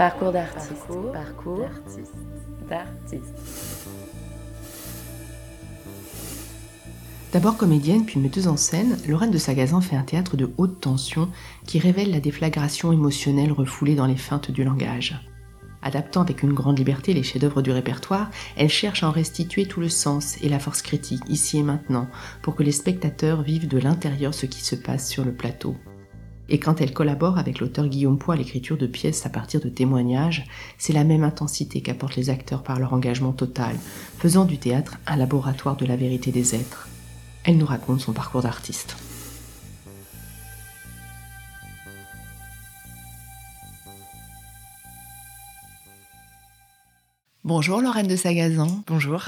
Parcours d'artiste. Parcours, d'artiste. D'abord comédienne puis metteuse en scène, Lorraine de Sagazan fait un théâtre de haute tension qui révèle la déflagration émotionnelle refoulée dans les feintes du langage. Adaptant avec une grande liberté les chefs-d'œuvre du répertoire, elle cherche à en restituer tout le sens et la force critique, ici et maintenant, pour que les spectateurs vivent de l'intérieur ce qui se passe sur le plateau. Et quand elle collabore avec l'auteur Guillaume Poix à l'écriture de pièces à partir de témoignages, c'est la même intensité qu'apportent les acteurs par leur engagement total, faisant du théâtre un laboratoire de la vérité des êtres. Elle nous raconte son parcours d'artiste. Bonjour Lorraine de Sagazan. Bonjour.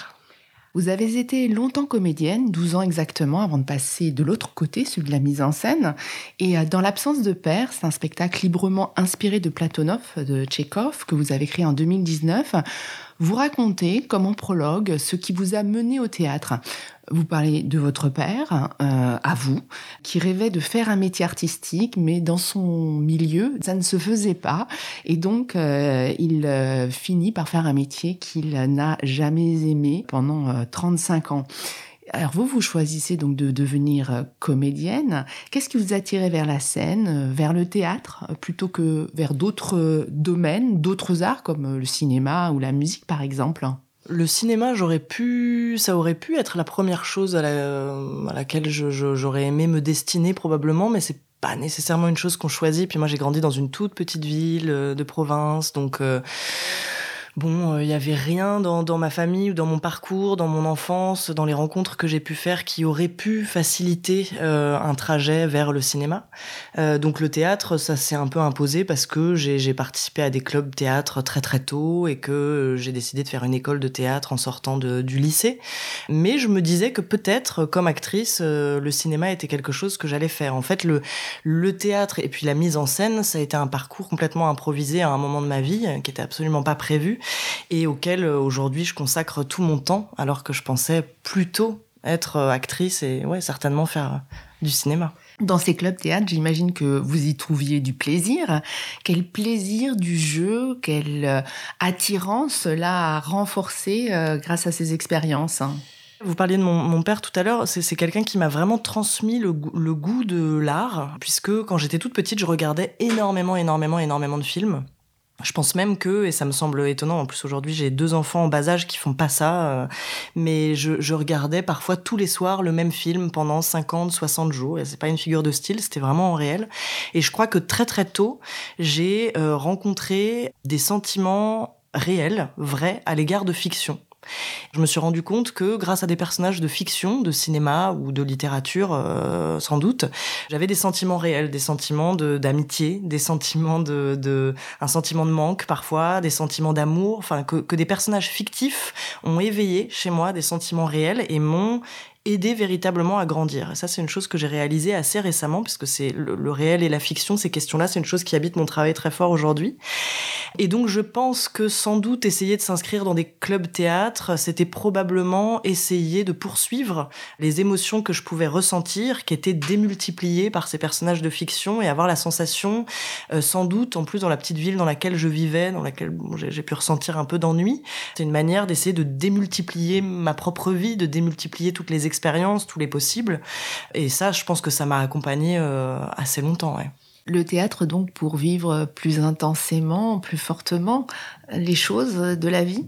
Vous avez été longtemps comédienne, 12 ans exactement, avant de passer de l'autre côté, celui de la mise en scène. Et euh, dans l'absence de père, c'est un spectacle librement inspiré de Platonov de Tchekhov que vous avez créé en 2019. Vous racontez, comme en prologue, ce qui vous a mené au théâtre. Vous parlez de votre père, euh, à vous, qui rêvait de faire un métier artistique, mais dans son milieu, ça ne se faisait pas. Et donc, euh, il euh, finit par faire un métier qu'il n'a jamais aimé pendant 35 ans. Alors vous, vous choisissez donc de devenir comédienne. Qu'est-ce qui vous attirait vers la scène, vers le théâtre, plutôt que vers d'autres domaines, d'autres arts comme le cinéma ou la musique par exemple? Le cinéma, j'aurais pu, ça aurait pu être la première chose à, laquelle j'aurais aimé me destiner probablement, mais c'est pas nécessairement une chose qu'on choisit. Puis moi, j'ai grandi dans une toute petite ville euh, de province, donc. Euh, bon, il euh, n'y avait rien dans, ma famille ou dans mon parcours, dans mon enfance, dans les rencontres que j'ai pu faire qui auraient pu faciliter euh, un trajet vers le cinéma. Euh, donc le théâtre, ça s'est un peu imposé parce que j'ai participé à des clubs théâtre très très tôt et que j'ai décidé de faire une école de théâtre en sortant du lycée. Mais je me disais que peut-être, comme actrice, le cinéma était quelque chose que j'allais faire. En fait, le, le théâtre et puis la mise en scène, ça a été un parcours complètement improvisé à un moment de ma vie qui était absolument pas prévu et auquel euh, aujourd'hui je consacre tout mon temps alors que je pensais plutôt être euh, actrice et ouais certainement faire euh, du cinéma. Dans ces clubs théâtre, j'imagine que vous y trouviez du plaisir. Quel plaisir du jeu, quelle attirance cela a renforcé grâce à ces expériences vous parliez de mon, père tout à l'heure, c'est quelqu'un qui m'a vraiment transmis le, le goût de l'art, puisque quand j'étais toute petite, je regardais énormément, énormément, énormément de films. Je pense même que, et ça me semble étonnant, en plus aujourd'hui j'ai deux enfants en bas âge qui font pas ça, euh, mais je, regardais parfois tous les soirs le même film pendant 50, 60 jours, et c'est pas une figure de style, c'était vraiment en réel. Et je crois que très très tôt, j'ai euh, rencontré des sentiments réels, vrais, à l'égard de fiction. Je me suis rendu compte que grâce à des personnages de fiction, de cinéma ou de littérature, euh, sans doute, j'avais des sentiments réels, des sentiments d'amitié, des sentiments de, un sentiment de manque parfois, des sentiments d'amour, que, que des personnages fictifs ont éveillé chez moi des sentiments réels et m'ont aider véritablement à grandir. Et ça, c'est une chose que j'ai réalisée assez récemment, puisque c'est le, réel et la fiction, ces questions-là, c'est une chose qui habite mon travail très fort aujourd'hui. Et donc, je pense que sans doute essayer de s'inscrire dans des clubs théâtre, c'était probablement essayer de poursuivre les émotions que je pouvais ressentir, qui étaient démultipliées par ces personnages de fiction, et avoir la sensation, euh, sans doute, en plus dans la petite ville dans laquelle je vivais, dans laquelle j'ai pu ressentir un peu d'ennui, c'est une manière d'essayer de démultiplier ma propre vie, de démultiplier toutes les expériences, tous les possibles. Et ça, je pense que ça m'a accompagné euh, assez longtemps. Le théâtre, donc, pour vivre plus intensément, plus fortement les choses de la vie?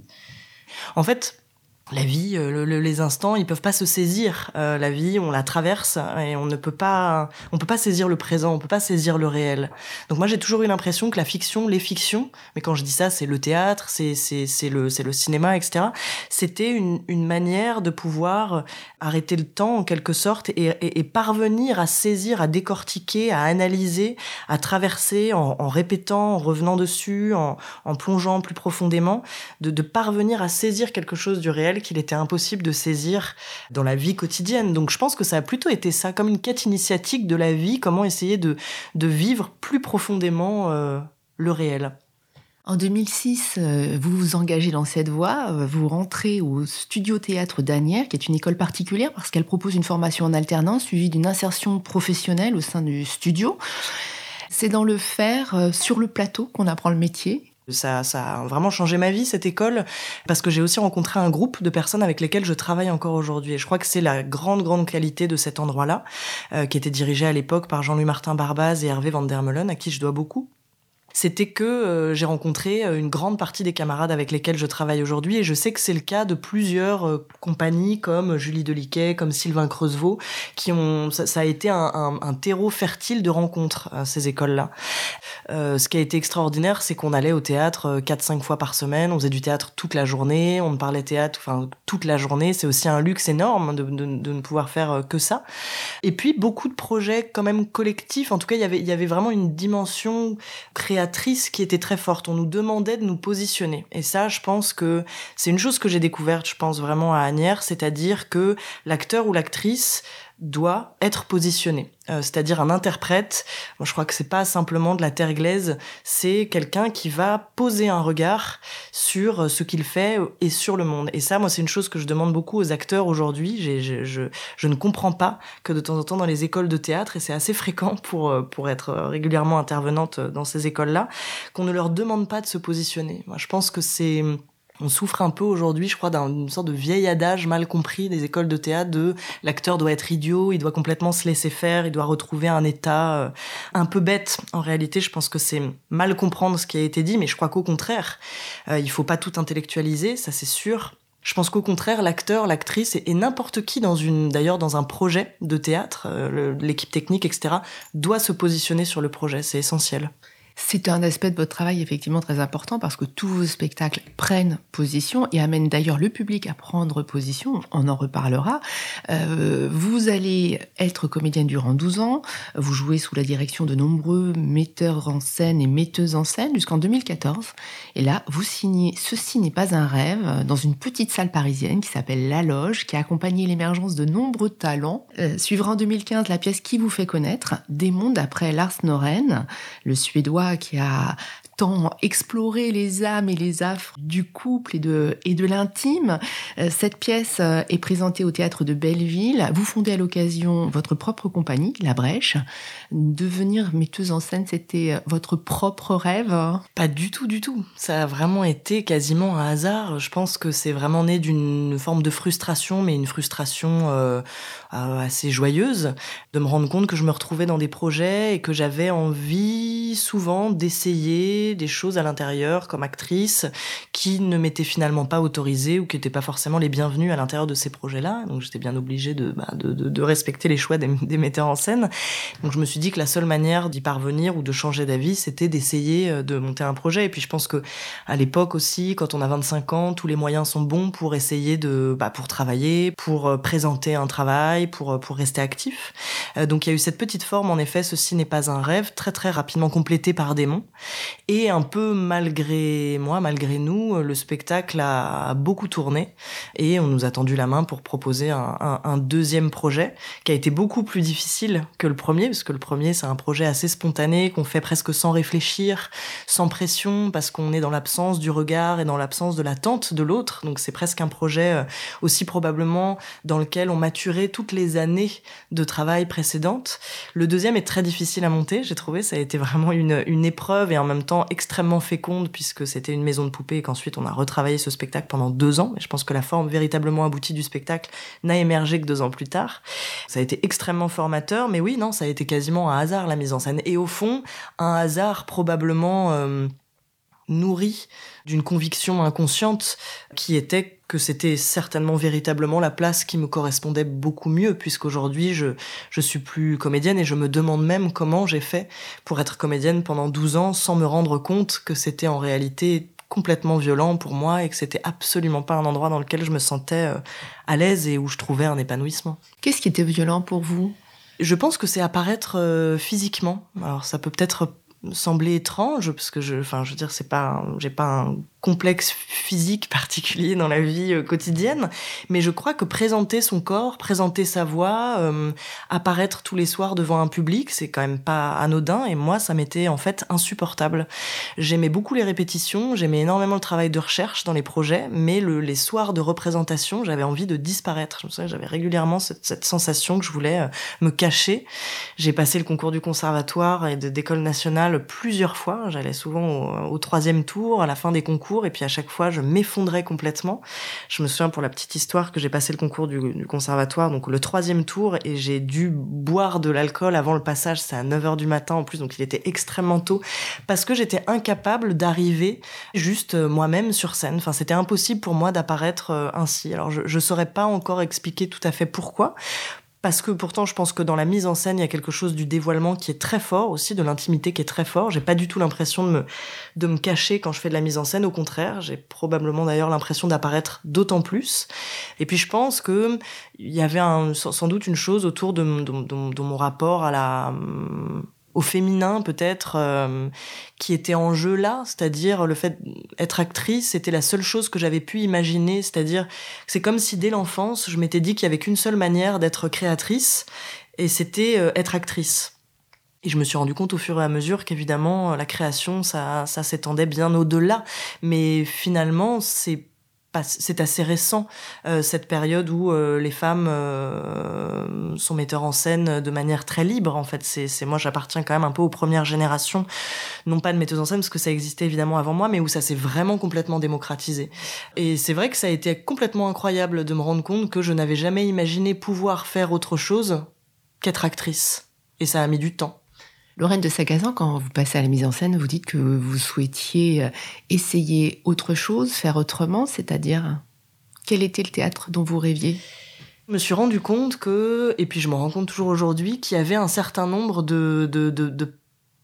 En fait, la vie, euh, les instants, ils peuvent pas se saisir. Euh, la vie, on la traverse et on ne peut pas, on peut pas saisir le présent, on peut pas saisir le réel. Donc moi, j'ai toujours eu l'impression que la fiction, les fictions, mais quand je dis ça, c'est le théâtre, c'est le cinéma, etc. C'était une manière de pouvoir arrêter le temps en quelque sorte et, parvenir à saisir, à décortiquer, à analyser, à traverser en, répétant, en revenant dessus, en, plongeant plus profondément, de parvenir à saisir quelque chose du réel qu'il était impossible de saisir dans la vie quotidienne. Donc je pense que ça a plutôt été ça, comme une quête initiatique de la vie, comment essayer de, de vivre plus profondément euh, le réel. En 2006, euh, vous vous engagez dans cette voie, euh, vous rentrez au Studio Théâtre d'Anières, qui est une école particulière parce qu'elle propose une formation en alternance suivie d'une insertion professionnelle au sein du studio. C'est dans le faire, sur le plateau, qu'on apprend le métier. Ça, ça a vraiment changé ma vie, cette école, parce que j'ai aussi rencontré un groupe de personnes avec lesquelles je travaille encore aujourd'hui. Et je crois que c'est la grande, grande qualité de cet endroit-là, euh, qui était dirigé à l'époque par Jean-Louis Martin Barbaz et Hervé Van der Meulen, à qui je dois beaucoup c'était que euh, j'ai rencontré euh, une grande partie des camarades avec lesquels je travaille aujourd'hui et je sais que c'est le cas de plusieurs euh, compagnies comme Julie Deliquet, comme Sylvain Creusevaux, qui ont ça, a été un, terreau fertile de rencontres ces écoles-là. ce qui a été extraordinaire, c'est qu'on allait au théâtre 4-5 fois par semaine, on faisait du théâtre toute la journée, on parlait théâtre enfin toute la journée, c'est aussi un luxe énorme de, de, de, ne pouvoir faire que ça. Et puis beaucoup de projets quand même collectifs, en tout cas il y avait, il y avait vraiment une dimension créative qui était très forte. On nous demandait de nous positionner. Et ça, je pense que c'est une chose que j'ai découverte, je pense vraiment à Agnières, c'est-à-dire que l'acteur ou l'actrice doit être positionné, euh, c'est-à-dire un interprète. je crois que c'est pas simplement de la terre glaise, c'est quelqu'un qui va poser un regard sur euh, ce qu'il fait et sur le monde. Et ça, moi, c'est une chose que je demande beaucoup aux acteurs aujourd'hui. Je, je, ne comprends pas que de temps en temps dans les écoles de théâtre, et c'est assez fréquent pour euh, pour être régulièrement intervenante dans ces écoles-là, qu'on ne leur demande pas de se positionner. Moi, je pense que c'est on souffre un peu aujourd'hui, je crois, d'une sorte de vieil adage mal compris des écoles de théâtre de l'acteur doit être idiot, il doit complètement se laisser faire, il doit retrouver un état euh, un peu bête. En réalité, je pense que c'est mal comprendre ce qui a été dit, mais je crois qu'au contraire, euh, il faut pas tout intellectualiser, ça c'est sûr. Je pense qu'au contraire, l'acteur, l'actrice et, n'importe qui dans une, d'ailleurs dans un projet de théâtre, euh, l'équipe technique, etc., doit se positionner sur le projet. C'est essentiel. C'est un aspect de votre travail effectivement très important parce que tous vos spectacles prennent position et amènent d'ailleurs le public à prendre position. On en reparlera. Euh, vous allez être comédienne durant 12 ans. Vous jouez sous la direction de nombreux metteurs en scène et metteuses en scène jusqu'en 2014. Et là, vous signez Ceci n'est pas un rêve dans une petite salle parisienne qui s'appelle La Loge, qui a accompagné l'émergence de nombreux talents. Euh, suivra en 2015 la pièce qui vous fait connaître, Des mondes après Lars Noren, le suédois qui a tant exploré les âmes et les affres du couple et de, et de l'intime. Euh, cette pièce euh, est présentée au théâtre de Belleville. Vous fondez à l'occasion votre propre compagnie, La Brèche. Devenir metteuse en scène, c'était euh, votre propre rêve? Pas du tout, du tout. Ça a vraiment été quasiment un hasard. Je pense que c'est vraiment né d'une forme de frustration, mais une frustration assez joyeuse, de me rendre compte que je me retrouvais dans des projets et que j'avais envie souvent d'essayer des choses à l'intérieur comme actrice qui ne m'étaient finalement pas autorisées ou qui n'étaient pas forcément les bienvenues à l'intérieur de ces projets-là. Donc j'étais bien obligée de, bah, respecter les choix des, des, metteurs en scène. Donc je me suis dit que la seule manière d'y parvenir ou de changer d'avis, c'était d'essayer euh, de monter un projet. Et puis je pense que à l'époque aussi, quand on a 25 ans, tous les moyens sont bons pour essayer de, bah, pour travailler, pour euh, présenter un travail, pour, euh, pour rester actif. donc il y a eu cette petite forme, en effet, ceci n'est pas un rêve, très très rapidement complété par Démon. Et un peu malgré moi, malgré nous, le spectacle a beaucoup tourné et on nous a tendu la main pour proposer un, deuxième projet qui a été beaucoup plus difficile que le premier, parce que le premier c'est un projet assez spontané qu'on fait presque sans réfléchir, sans pression, parce qu'on est dans l'absence du regard et dans l'absence de l'attente de l'autre. Donc c'est presque un projet euh, aussi probablement dans lequel on maturait toutes les années de travail précédentes. Le deuxième est très difficile à monter, j'ai trouvé, ça a été vraiment une, une épreuve et en même temps extrêmement féconde puisque c'était une maison de poupée et qu'ensuite on a retravaillé ce spectacle pendant deux ans. Et je pense que la forme véritablement aboutie du spectacle n'a émergé que deux ans plus tard. Ça a été extrêmement formateur, mais oui, non, ça a été quasiment un hasard la mise en scène. Et au fond, un hasard probablement euh, nourri d'une conviction inconsciente qui était que c'était certainement véritablement la place qui me correspondait beaucoup mieux, puisqu'aujourd'hui je, je suis plus comédienne et je me demande même comment j'ai fait pour être comédienne pendant 12 ans sans me rendre compte que c'était en réalité complètement violent pour moi et que c'était absolument pas un endroit dans lequel je me sentais euh, à l'aise et où je trouvais un épanouissement. Qu'est-ce qui était violent pour vous? Je pense que c'est apparaître euh, physiquement. Alors ça peut peut-être sembler étrange parce que je enfin je veux dire c'est pas j'ai pas un complexe physique particulier dans la vie euh, quotidienne, mais je crois que présenter son corps, présenter sa voix, euh, apparaître tous les soirs devant un public, c'est quand même pas anodin, et moi, ça m'était en fait insupportable. J'aimais beaucoup les répétitions, j'aimais énormément le travail de recherche dans les projets, mais le, les soirs de représentation, j'avais envie de disparaître. Je me j'avais régulièrement cette, cette, sensation que je voulais euh, me cacher. J'ai passé le concours du conservatoire et de d'école nationale plusieurs fois. J'allais souvent au, troisième tour, à la fin des concours, et puis à chaque fois, je m'effondrais complètement. Je me souviens pour la petite histoire que j'ai passé le concours du, conservatoire, donc le troisième tour, et j'ai dû boire de l'alcool avant le passage. C'est à 9 heures du matin en plus, donc il était extrêmement tôt, parce que j'étais incapable d'arriver juste euh, moi-même sur scène. Enfin, c'était impossible pour moi d'apparaître euh, ainsi. Alors, je, je saurais pas encore expliquer tout à fait pourquoi parce que pourtant je pense que dans la mise en scène il y a quelque chose du dévoilement qui est très fort aussi de l'intimité qui est très fort. J'ai pas du tout l'impression de me cacher quand je fais de la mise en scène au contraire. J'ai probablement d'ailleurs l'impression d'apparaître d'autant plus. Et puis je pense que il y avait sans doute une chose autour de, de mon rapport à la au féminin peut-être euh, qui était en jeu là, c'est-à-dire le fait d'être actrice, c'était la seule chose que j'avais pu imaginer, c'est-à-dire c'est comme si dès l'enfance, je m'étais dit qu'il y avait qu'une seule manière d'être créatrice et c'était euh, être actrice. Et je me suis rendu compte au fur et à mesure qu'évidemment la création ça ça s'étendait bien au-delà, mais finalement c'est c'est assez récent euh, cette période où euh, les femmes euh, sont metteurs en scène de manière très libre en fait. C'est moi j'appartiens quand même un peu aux premières générations. Non pas de metteuses en scène parce que ça existait évidemment avant moi mais où ça s'est vraiment complètement démocratisé. Et c'est vrai que ça a été complètement incroyable de me rendre compte que je n'avais jamais imaginé pouvoir faire autre chose qu'être actrice. Et ça a mis du temps Lorraine de Sagazan, quand vous passez à la mise en scène, vous dites que vous souhaitiez euh, essayer autre chose, faire autrement, c'est-à-dire quel était le théâtre dont vous rêviez? Je me suis rendu compte que, et puis je me rends compte toujours aujourd'hui, qu'il y avait un certain nombre de, de, de,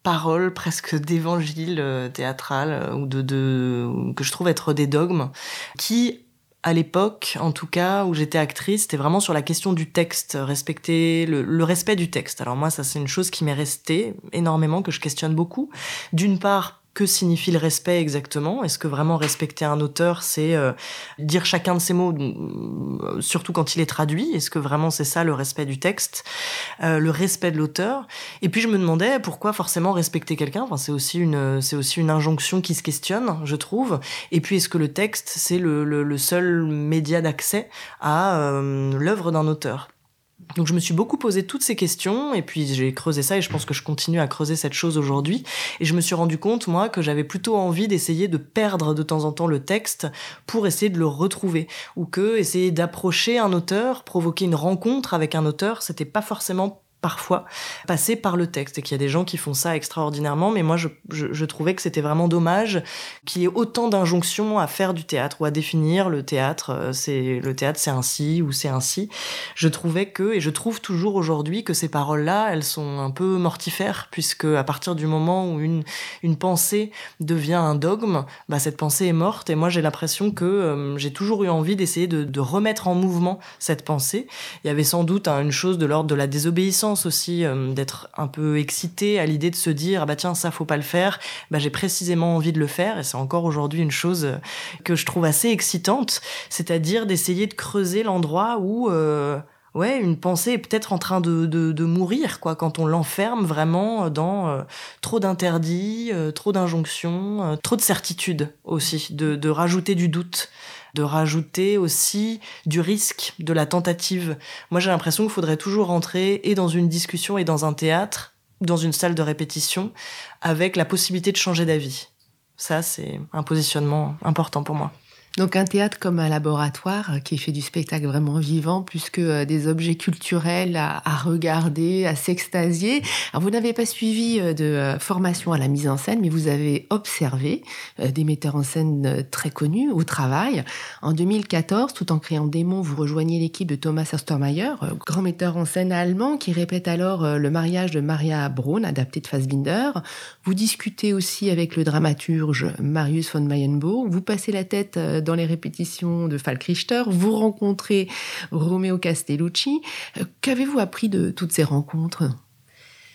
paroles presque d'évangile euh, théâtral euh, ou de, de, que je trouve être des dogmes qui à l'époque, en tout cas, où j'étais actrice, c'était vraiment sur la question du texte, respecter le, respect du texte. Alors moi, ça c'est une chose qui m'est restée énormément, que je questionne beaucoup. D'une part, que signifie le respect exactement? Est-ce que vraiment respecter un auteur, c'est euh, dire chacun de ses mots, euh, surtout quand il est traduit? Est-ce que vraiment c'est ça le respect du texte, euh, le respect de l'auteur? Et puis je me demandais pourquoi forcément respecter quelqu'un? Enfin, c'est aussi une, aussi une injonction qui se questionne, je trouve. Et puis est-ce que le texte c'est le, le seul média d'accès à l'œuvre d'un auteur? Donc je me suis beaucoup posé toutes ces questions et puis j'ai creusé ça et je pense que je continue à creuser cette chose aujourd'hui. Et je me suis rendu compte moi que j'avais plutôt envie d'essayer de perdre de temps en temps le texte pour essayer de le retrouver ou que essayer d'approcher un auteur, provoquer une rencontre avec un auteur, c'était pas forcément parfois passer par le texte et qu'il y a des gens qui font ça extraordinairement. Mais moi je, je, trouvais que c'était vraiment dommage qu'il y ait autant d'injonctions à faire du théâtre ou à définir le théâtre euh, c'est le théâtre c'est ainsi ou c'est ainsi je trouvais que et je trouve toujours aujourd'hui que ces paroles là elles sont un peu mortifères puisque à partir du moment où une une pensée devient un dogme bah cette pensée est morte. Et moi j'ai l'impression que euh, j'ai toujours eu envie d'essayer de, remettre en mouvement cette pensée. Il y avait sans doute hein, une chose de l'ordre de la désobéissance aussi euh, d'être un peu excité à l'idée de se dire ah bah tiens ça faut pas le faire. Bah j'ai précisément envie de le faire et c'est encore aujourd'hui une chose euh, que je trouve assez excitante. C'est-à-dire d'essayer de creuser l'endroit où euh, ouais une pensée est peut-être en train de, de, mourir quoi quand on l'enferme vraiment dans trop d'interdits trop d'injonctions trop de certitudes aussi de, de rajouter du doute de rajouter aussi du risque, de la tentative. Moi, j'ai l'impression qu'il faudrait toujours rentrer et dans une discussion et dans un théâtre, dans une salle de répétition, avec la possibilité de changer d'avis. Ça, c'est un positionnement important pour moi. Donc un théâtre comme un laboratoire euh, qui fait du spectacle vraiment vivant, plus que euh, des objets culturels à, regarder, à s'extasier. Alors vous n'avez pas suivi euh, de formation à la mise en scène, mais vous avez observé des metteurs en scène très connus au travail. En 2014, tout en créant Démon, vous rejoignez l'équipe de Thomas Ostermayer, grand metteur en scène allemand qui répète alors le mariage de Maria Braun, adapté de Fassbinder. Vous discutez aussi avec le dramaturge Marius von Mayenburg. Vous passez la tête dans les répétitions de Falk Richter, vous rencontrez Romeo Castellucci. Euh, qu'avez-vous appris de toutes ces rencontres?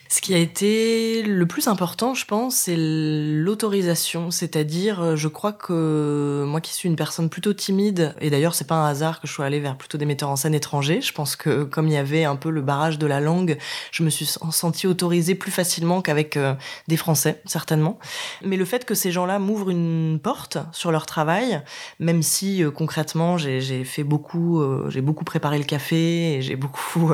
Ce qui a été le plus important, je pense, c'est l'autorisation. C'est-à-dire, euh, je crois que moi qui suis une personne plutôt timide, et d'ailleurs c'est pas un hasard que je sois allée vers plutôt des metteurs en scène étrangers, je pense que comme il y avait un peu le barrage de la langue, je me suis sentie autorisée plus facilement qu'avec euh, des Français, certainement. Mais le fait que ces gens-là m'ouvrent une porte sur leur travail, même si euh, concrètement j'ai fait beaucoup, j'ai beaucoup préparé le café, j'ai beaucoup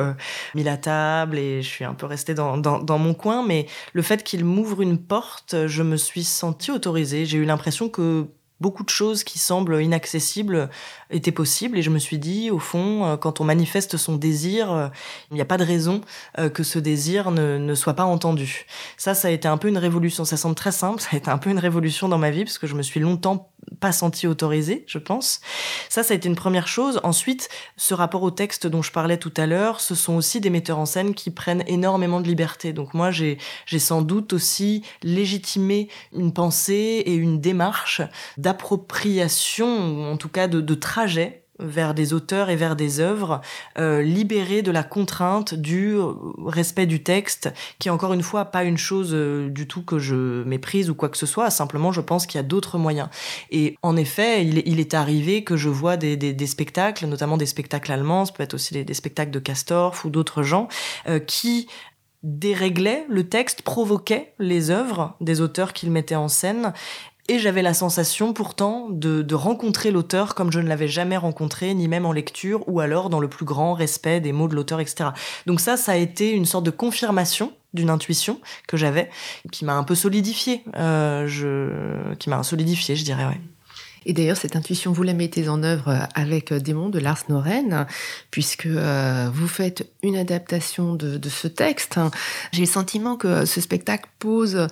mis la table, et je suis un peu restée dans dans mon coin, mais le fait qu'il m'ouvre une porte, je me suis sentie autorisée. J'ai eu l'impression que beaucoup de choses qui semblent inaccessibles étaient possibles et je me suis dit au fond euh, quand on manifeste son désir euh, il n'y a pas de raison euh, que ce désir ne, ne, soit pas entendu ça ça a été un peu une révolution ça semble très simple ça a été un peu une révolution dans ma vie parce que je me suis longtemps pas senti autorisé, je pense. Ça, ça a été une première chose. Ensuite, ce rapport au texte dont je parlais tout à l'heure, ce sont aussi des metteurs en scène qui prennent énormément de liberté. Donc moi, j'ai, sans doute aussi légitimé une pensée et une démarche d'appropriation, en tout cas de, de vers des auteurs et vers des œuvres euh, libérées de la contrainte du respect du texte, qui encore une fois pas une chose euh, du tout que je méprise ou quoi que ce soit. Simplement, je pense qu'il y a d'autres moyens. Et en effet, il, est arrivé que je vois des, spectacles, notamment des spectacles allemands, ça peut être aussi des, spectacles de Castorf ou d'autres gens, euh, qui déréglaient le texte, provoquaient les œuvres des auteurs qu'ils mettaient en scène et j'avais la sensation pourtant de, de rencontrer l'auteur comme je ne l'avais jamais rencontré, ni même en lecture, ou alors dans le plus grand respect des mots de l'auteur, etc. Donc ça, ça a été une sorte de confirmation d'une intuition que j'avais, qui m'a un peu solidifié, euh, je... qui m'a solidifié, je dirais, ouais. Et d'ailleurs, cette intuition, vous la mettez en œuvre avec euh, Démon de Lars Noren, puisque euh, vous faites une adaptation de, ce texte. J'ai le sentiment que ce spectacle pose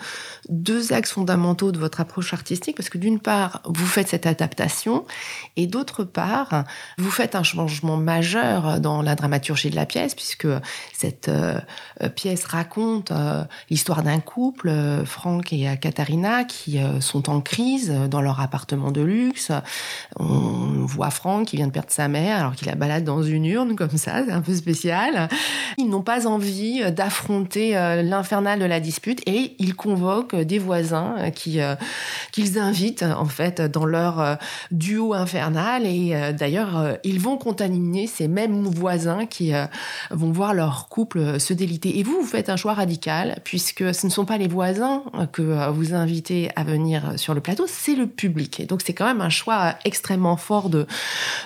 deux axes fondamentaux de votre approche artistique, parce que d'une part, vous faites cette adaptation, et d'autre part, vous faites un changement majeur dans la dramaturgie de la pièce, puisque cette euh, pièce raconte euh, l'histoire d'un couple, euh, Franck et Katharina, qui euh, sont en crise dans leur appartement de luxe On voit Franck qui vient de perdre sa mère alors qu'il la balade dans une urne comme ça, c'est un peu spécial. Ils n'ont pas envie d'affronter euh, l'infernal de la dispute et ils convoquent des voisins euh, qui qu'ils invitent en fait dans leur euh, duo infernal et d'ailleurs ils vont contaminer ces mêmes voisins qui vont voir leur couple se déliter. Et vous, vous faites un choix radical puisque ce ne sont pas les voisins que vous invitez à venir sur le plateau, c'est le public. Donc c'est quand même un choix extrêmement fort de,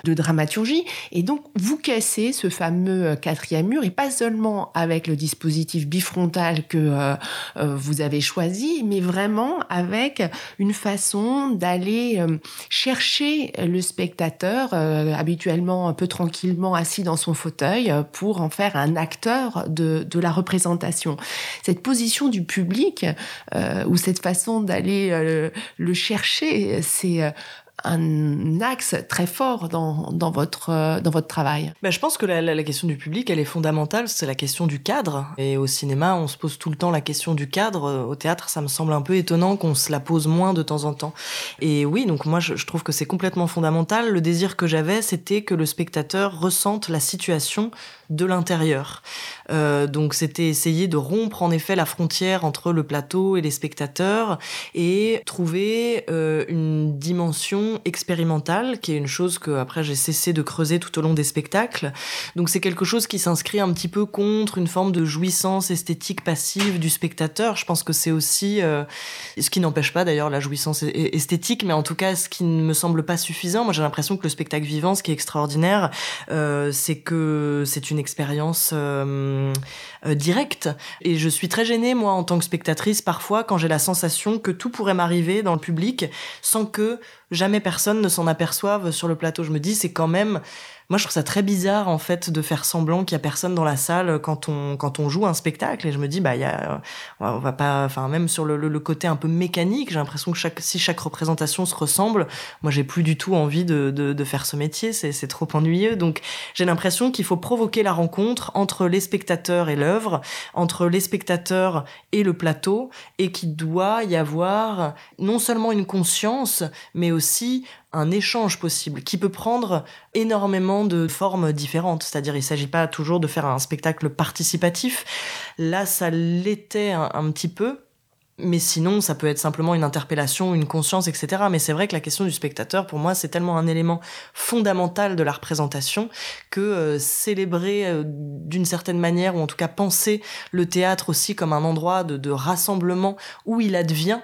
dramaturgie. Et donc, vous cassez ce fameux quatrième mur, et pas seulement avec le dispositif bifrontal que euh, euh, vous avez choisi, mais vraiment avec une façon d'aller euh, chercher le spectateur, euh, habituellement un peu tranquillement assis dans son fauteuil, pour en faire un acteur de, la représentation. Cette position du public, euh, ou cette façon d'aller le chercher, c'est un axe très fort dans, dans, votre, dans votre travail ben, Je pense que la, la, question du public, elle est fondamentale, c'est la question du cadre. Et au cinéma, on se pose tout le temps la question du cadre. Au théâtre, ça me semble un peu étonnant qu'on se la pose moins de temps en temps. Et oui, donc moi, je trouve que c'est complètement fondamental. Le désir que j'avais, c'était que le spectateur ressente la situation de l'intérieur. Euh, donc c'était essayer de rompre en effet la frontière entre le plateau et les spectateurs et trouver euh, une dimension expérimentale qui est une chose que après j'ai cessé de creuser tout au long des spectacles. Donc c'est quelque chose qui s'inscrit un petit peu contre une forme de jouissance esthétique passive du spectateur. Je pense que c'est aussi euh, ce qui n'empêche pas d'ailleurs la jouissance esthétique, mais en tout cas ce qui ne me semble pas suffisant. Moi j'ai l'impression que le spectacle vivant, ce qui est extraordinaire, c'est que c'est une expérience euh, euh, directe. Et je suis très gênée, moi, en tant que spectatrice, parfois, quand j'ai la sensation que tout pourrait m'arriver dans le public sans que jamais personne ne s'en aperçoive sur le plateau. Je me dis, c'est quand même moi, je trouve ça très bizarre, en fait, de faire semblant qu'il y a personne dans la salle quand on, quand on joue un spectacle. Et je me dis, bah, il y a, on va pas, enfin, même sur le, le, le côté un peu mécanique, j'ai l'impression que chaque, si chaque représentation se ressemble, moi, j'ai plus du tout envie de, de, de faire ce métier. C'est, c'est trop ennuyeux. Donc, j'ai l'impression qu'il faut provoquer la rencontre entre les spectateurs et l'œuvre, entre les spectateurs et le plateau, et qu'il doit y avoir non seulement une conscience, mais aussi un échange possible qui peut prendre énormément de formes différentes. C'est-à-dire, il ne s'agit pas toujours de faire un spectacle participatif. Là, ça l'était un, petit peu. Mais sinon, ça peut être simplement une interpellation, une conscience, etc. Mais c'est vrai que la question du spectateur, pour moi, c'est tellement un élément fondamental de la représentation que euh, célébrer euh, d'une certaine manière, ou en tout cas penser le théâtre aussi comme un endroit de, de rassemblement où il advient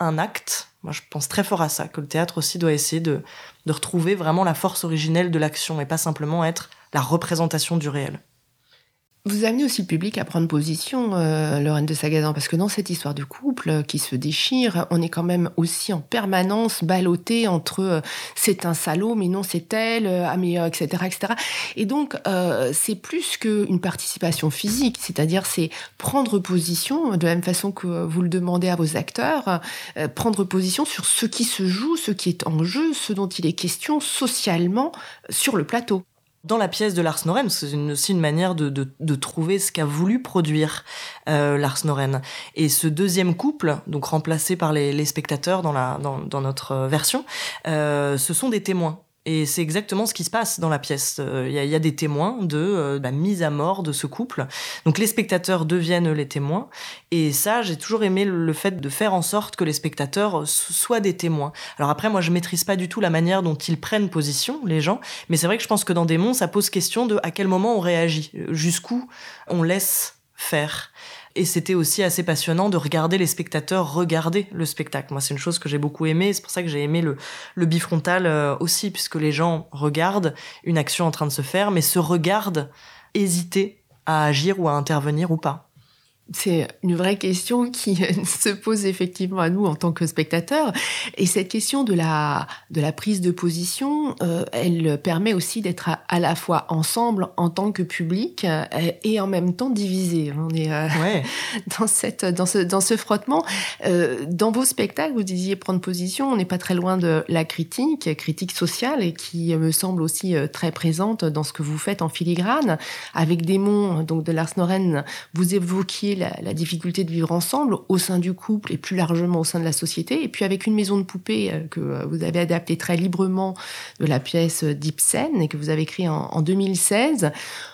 un acte, moi, je pense très fort à ça, que le théâtre aussi doit essayer de, de retrouver vraiment la force originelle de l'action et pas simplement être la représentation du réel. Vous amenez aussi le public à prendre position, euh, Lorraine de Sagazan, parce que dans cette histoire de couple qui se déchire, on est quand même aussi en permanence ballotté entre euh, c'est un salaud, mais non c'est elle, euh, ah etc., etc. Et donc euh, c'est plus qu'une participation physique, c'est-à-dire c'est prendre position de la même façon que vous le demandez à vos acteurs, euh, prendre position sur ce qui se joue, ce qui est en jeu, ce dont il est question socialement sur le plateau dans la pièce de Lars Noren, c'est aussi une manière de, de, de trouver ce qu'a voulu produire euh, Lars Noren. Et ce deuxième couple, donc remplacé par les, les spectateurs dans, la, dans, notre version, euh, ce sont des témoins. Et c'est exactement ce qui se passe dans la pièce. Il euh, y, a, des témoins de euh, la mise à mort de ce couple. Donc les spectateurs deviennent les témoins. Et ça, j'ai toujours aimé le fait de faire en sorte que les spectateurs soient des témoins. Alors après, moi, je maîtrise pas du tout la manière dont ils prennent position, les gens. Mais c'est vrai que je pense que dans Démon, ça pose question de à quel moment on réagit, jusqu'où on laisse faire. Et c'était aussi assez passionnant de regarder les spectateurs regarder le spectacle. Moi, c'est une chose que j'ai beaucoup aimé. C'est pour ça que j'ai aimé le, bifrontal euh, aussi, puisque les gens regardent une action en train de se faire, mais se regardent hésiter à agir ou à intervenir ou pas. C'est une vraie question qui se pose effectivement à nous en tant que spectateurs. Et cette question de la, de la prise de position, euh, elle permet aussi d'être à, à, la fois ensemble en tant que public euh, et en même temps divisé. On est euh, ouais. dans, cette, dans, ce, dans ce frottement. Dans vos spectacles, vous disiez prendre position, on n'est pas très loin de la critique, critique sociale, et qui me semble aussi très présente dans ce que vous faites en filigrane. Avec Démon, donc de Lars Noren, vous évoquiez la, difficulté de vivre ensemble au sein du couple et plus largement au sein de la société. Et puis avec une maison de poupée euh, que vous avez adaptée très librement de la pièce d'Ibsen et que vous avez écrit en, en 2016,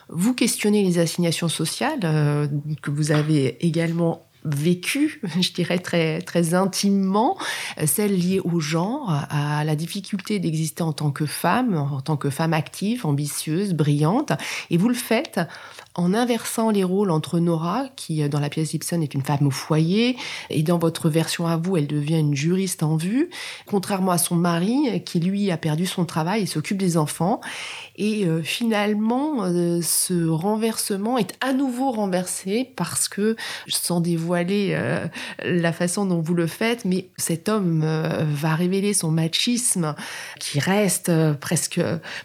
vous questionnez les assignations sociales euh, que vous avez également vécu, je dirais très très intimement, celle liée au genre, à la difficulté d'exister en tant que femme, en tant que femme active, ambitieuse, brillante, et vous le faites en inversant les rôles entre Nora, qui dans la pièce Ibsen est une femme au foyer, et dans votre version à vous, elle devient une juriste en vue, contrairement à son mari, qui lui a perdu son travail et s'occupe des enfants. Et euh, finalement, euh, ce renversement est à nouveau renversé parce que, sans dévoiler euh, la façon dont vous le faites, mais cet homme va révéler son machisme qui reste presque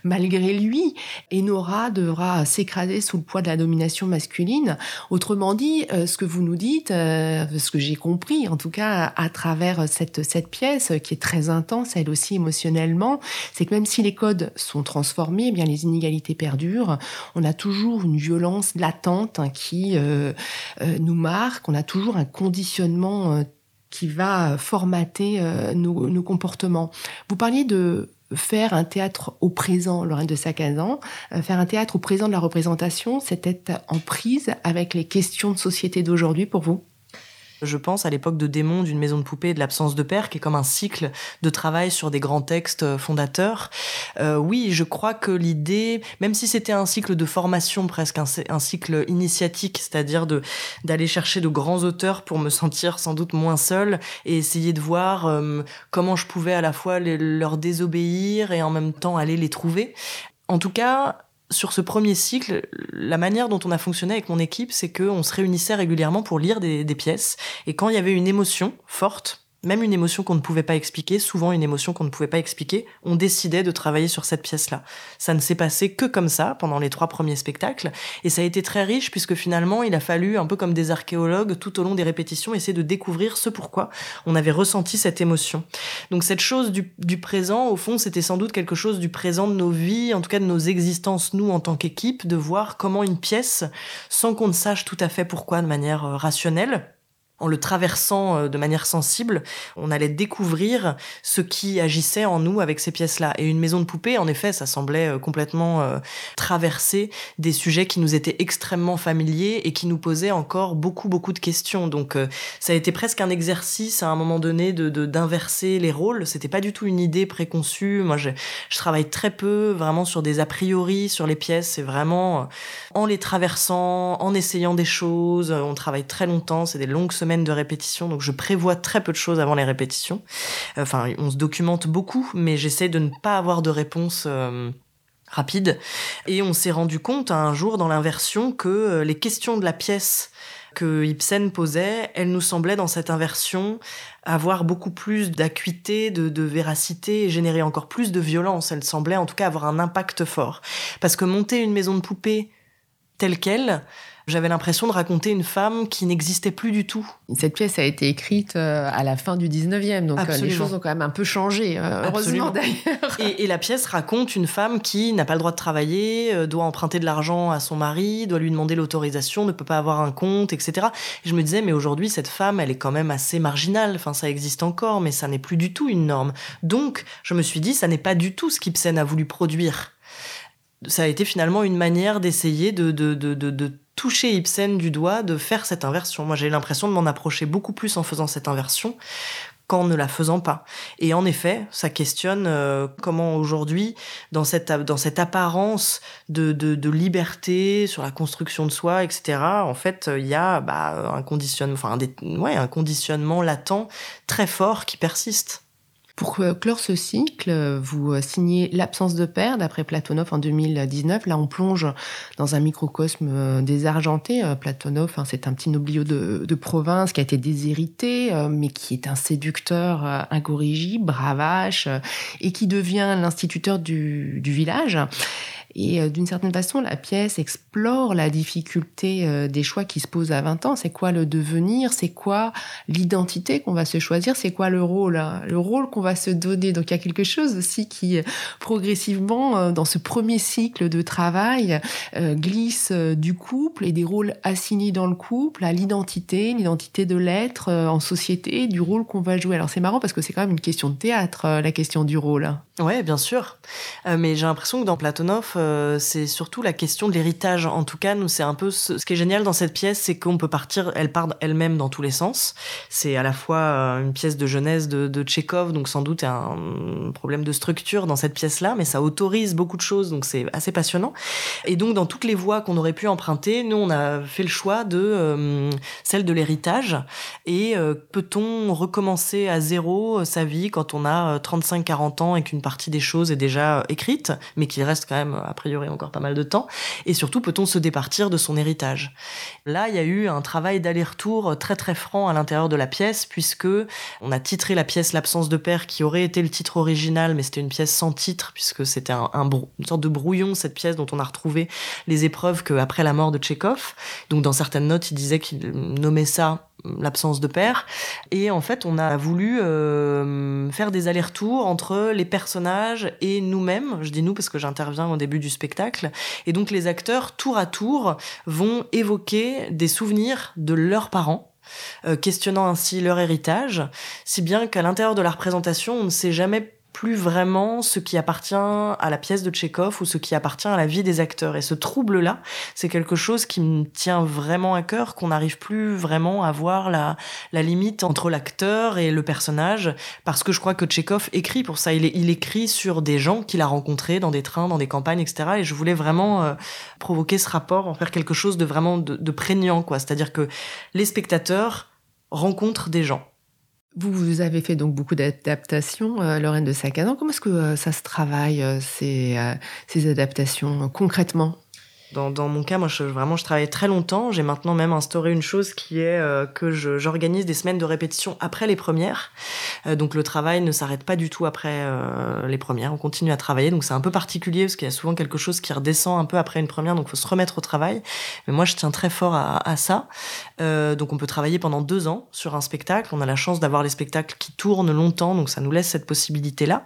malgré lui, et Nora devra s'écraser sous le poids de la domination masculine. Autrement dit, ce que vous nous dites, ce que j'ai compris, en tout cas à travers cette, cette pièce qui est très intense, elle aussi émotionnellement, c'est que même si les codes sont transformés, eh bien les inégalités perdurent. On a toujours une violence latente hein, qui euh, euh, nous marque. On a toujours un conditionnement euh, qui va formater nos, comportements. Vous parliez de faire un théâtre au présent, Lorraine de Sacazan, faire un théâtre au présent de la représentation, c'était en prise avec les questions de société d'aujourd'hui pour vous? Je pense à l'époque de Démon, d'une maison de poupée de l'absence de père, qui est comme un cycle de travail sur des grands textes fondateurs. Euh, oui, je crois que l'idée, même si c'était un cycle de formation presque, un, cycle initiatique, c'est-à-dire de d'aller chercher de grands auteurs pour me sentir sans doute moins seule et essayer de voir euh, comment je pouvais à la fois les, leur désobéir et en même temps aller les trouver. En tout cas, sur ce premier cycle, la manière dont on a fonctionné avec mon équipe, c'est qu'on se réunissait régulièrement pour lire des, des, pièces. Et quand il y avait une émotion forte, même une émotion qu'on ne pouvait pas expliquer, souvent une émotion qu'on ne pouvait pas expliquer, on décidait de travailler sur cette pièce-là. Ça ne s'est passé que comme ça pendant les trois premiers spectacles, et ça a été très riche puisque finalement il a fallu, un peu comme des archéologues, tout au long des répétitions, essayer de découvrir ce pourquoi on avait ressenti cette émotion. Donc cette chose du, présent, au fond, c'était sans doute quelque chose du présent de nos vies, en tout cas de nos existences, nous, en tant qu'équipe, de voir comment une pièce, sans qu'on ne sache tout à fait pourquoi de manière rationnelle, en le traversant euh, de manière sensible, on allait découvrir ce qui agissait en nous avec ces pièces-là. Et une maison de poupée, en effet, ça semblait euh, complètement euh, traverser des sujets qui nous étaient extrêmement familiers et qui nous posaient encore beaucoup, beaucoup de questions. Donc, ça a été presque un exercice à un moment donné de d'inverser les rôles. C'était pas du tout une idée préconçue. Moi, je, travaille très peu vraiment sur des a priori sur les pièces. C'est vraiment en les traversant, en essayant des choses. On travaille très longtemps. C'est des longues semaines de répétition, donc je prévois très peu de choses avant les répétitions. Enfin, on se documente beaucoup, mais j'essaie de ne pas avoir de réponse euh, rapide. Et on s'est rendu compte un jour dans l'inversion que les questions de la pièce que Ibsen posait, elles nous semblaient dans cette inversion avoir beaucoup plus d'acuité, de, de, véracité et générer encore plus de violence. Elles semblaient en tout cas avoir un impact fort. Parce que monter une maison de poupée telle qu'elle, j'avais l'impression de raconter une femme qui n'existait plus du tout. Cette pièce a été écrite euh, à la fin du 19e, donc euh, les choses ont quand même un peu changé, euh, heureusement d'ailleurs. Et, et, la pièce raconte une femme qui n'a pas le droit de travailler, doit emprunter de l'argent à son mari, doit lui demander l'autorisation, ne peut pas avoir un compte, etc. Et je me disais, mais aujourd'hui, cette femme, elle est quand même assez marginale. Enfin, ça existe encore, mais ça n'est plus du tout une norme. Donc, je me suis dit, ça n'est pas du tout ce qu'Ibsen a voulu produire ça a été finalement une manière d'essayer de, de, de, de, toucher Ibsen du doigt, de faire cette inversion. Moi, j'ai l'impression de m'en approcher beaucoup plus en faisant cette inversion qu'en ne la faisant pas. Et en effet, ça questionne euh, comment aujourd'hui, dans cette, dans cette apparence de, de, de, liberté sur la construction de soi, etc., en fait, il y a bah, un, conditionnement, enfin, un, ouais, un conditionnement latent très fort qui persiste. Pour clore ce cycle, vous euh, signez L'absence de père d'après Platonov en 2019. Là, on plonge dans un microcosme euh, désargenté. Euh, Platonov, hein, c'est un petit noblio de, province qui a été déshérité, mais qui est un séducteur incorrigible, bravache, et qui devient l'instituteur du village. Et euh, d'une certaine façon, la pièce explore la difficulté euh, des choix qui se posent à 20 ans. C'est quoi le devenir? C'est quoi l'identité qu'on va se choisir? C'est quoi le rôle hein? Le rôle qu'on va se donner? Donc il y a quelque chose aussi qui, progressivement, euh, dans ce premier cycle de travail, glisse du couple et des rôles assignés dans le couple à l'identité, l'identité de l'être en société, du rôle qu'on va jouer. Alors c'est marrant parce que c'est quand même une question de théâtre, la question du rôle. Ouais, bien sûr. mais j'ai l'impression que dans Platonov, euh, c'est surtout la question de l'héritage. En tout cas, nous, c'est un peu ce, qui est génial dans cette pièce, c'est qu'on peut partir, elle part elle-même dans tous les sens. C'est à la fois euh, une pièce de jeunesse de, de Tchekhov, donc sans doute un problème de structure dans cette pièce-là, mais ça autorise beaucoup de choses, donc c'est assez passionnant. Et donc, dans toutes les voies qu'on aurait pu emprunter, nous, on a fait le choix de euh, celle de l'héritage. Et peut-on recommencer à zéro sa vie quand on a 35-40 ans et qu'une partie des choses est déjà écrite, mais qu'il reste quand même a priori encore pas mal de temps Et surtout, peut-on se départir de son héritage? Là, il y a eu un travail d'aller-retour très très franc à l'intérieur de la pièce, puisque on a titré la pièce L'absence de père, qui aurait été le titre original, mais c'était une pièce sans titre, puisque c'était un, une sorte de brouillon, cette pièce dont on a retrouvé les épreuves qu'après la mort de Tchekhov. Donc dans certaines notes, il disait qu'il nommait ça l'absence de père. Et en fait, on a voulu euh, faire des allers-retours entre les et nous-mêmes. Je dis nous parce que j'interviens au début du spectacle. Et donc les acteurs, tour à tour, vont évoquer des souvenirs de leurs parents. Euh, questionnant ainsi leur héritage, si bien qu'à l'intérieur de la représentation, on ne sait jamais plus vraiment ce qui appartient à la pièce de Tchekhov ou ce qui appartient à la vie des acteurs. Et ce trouble-là, c'est quelque chose qui me tient vraiment à cœur, qu'on n'arrive plus vraiment à voir la, limite entre l'acteur et le personnage, parce que je crois que Tchekhov écrit pour ça. Il, il écrit sur des gens qu'il a rencontrés dans des trains, dans des campagnes, etc. Et je voulais vraiment euh, provoquer ce rapport, en faire quelque chose de vraiment de, de prégnant, quoi. C'est-à-dire que les spectateurs rencontrent des gens vous, avez fait donc beaucoup d'adaptations, euh, Lorraine de Sacadan. Comment est-ce que euh, ça se travaille, euh, ces, ces adaptations, concrètement? Dans, mon cas, moi, vraiment, je travaille très longtemps. J'ai maintenant même instauré une chose qui est euh, que j'organise des semaines de répétition après les premières. Euh, donc le travail ne s'arrête pas du tout après euh, les premières. On continue à travailler. Donc c'est un peu particulier parce qu'il y a souvent quelque chose qui redescend un peu après une première. Donc il faut se remettre au travail. Mais moi, je tiens très fort à, à ça. donc on peut travailler pendant deux ans sur un spectacle. On a la chance d'avoir les spectacles qui tournent longtemps. Donc ça nous laisse cette possibilité-là.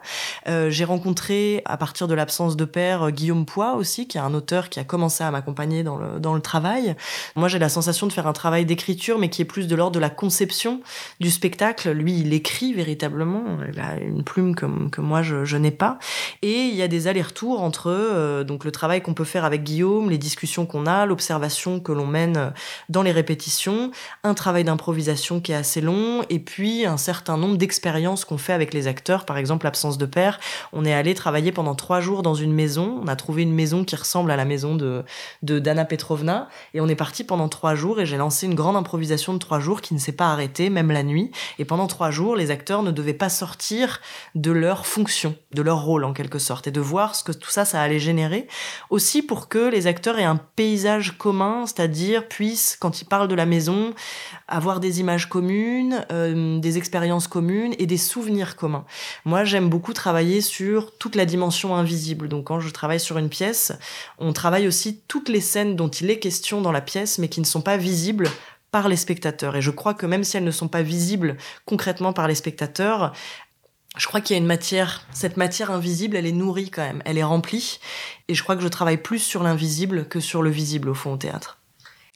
J'ai rencontré, à partir de l'absence de père, Guillaume Poix aussi, qui est un auteur qui a commencé à m'accompagner dans le, dans le travail. Moi, j'ai la sensation de faire un travail d'écriture, mais qui est plus de l'ordre de la conception du spectacle. Lui, il écrit véritablement. Il a une plume que, que moi, je, n'ai pas. Et il y a des allers-retours entre euh, donc le travail qu'on peut faire avec Guillaume, les discussions qu'on a, l'observation que l'on mène dans les répétitions, un travail d'improvisation qui est assez long, et puis un certain nombre d'expériences qu'on fait avec les acteurs. Par exemple, l'absence de père. On est allé travailler pendant trois jours dans une maison. On a trouvé une maison qui ressemble à la maison de de de d'Anna Petrovna. Et on est parti pendant trois jours et j'ai lancé une grande improvisation de trois jours qui ne s'est pas arrêtée même la nuit. Et pendant trois jours les acteurs ne devaient pas sortir de leur fonction de leur rôle en quelque sorte et de voir ce que tout ça ça allait générer. Aussi pour que les acteurs aient un paysage commun c'est-à-dire puissent quand ils parlent de la maison avoir des images communes euh, des expériences communes et des souvenirs communs. Moi j'aime beaucoup travailler sur toute la dimension invisible. Donc quand je travaille sur une pièce on travaille aussi toutes les scènes dont il est question dans la pièce, mais qui ne sont pas visibles par les spectateurs. Et je crois que même si elles ne sont pas visibles concrètement par les spectateurs, je crois qu'il y a une matière, cette matière invisible, elle est nourrie quand même, elle est remplie. Et je crois que je travaille plus sur l'invisible que sur le visible au fond au théâtre.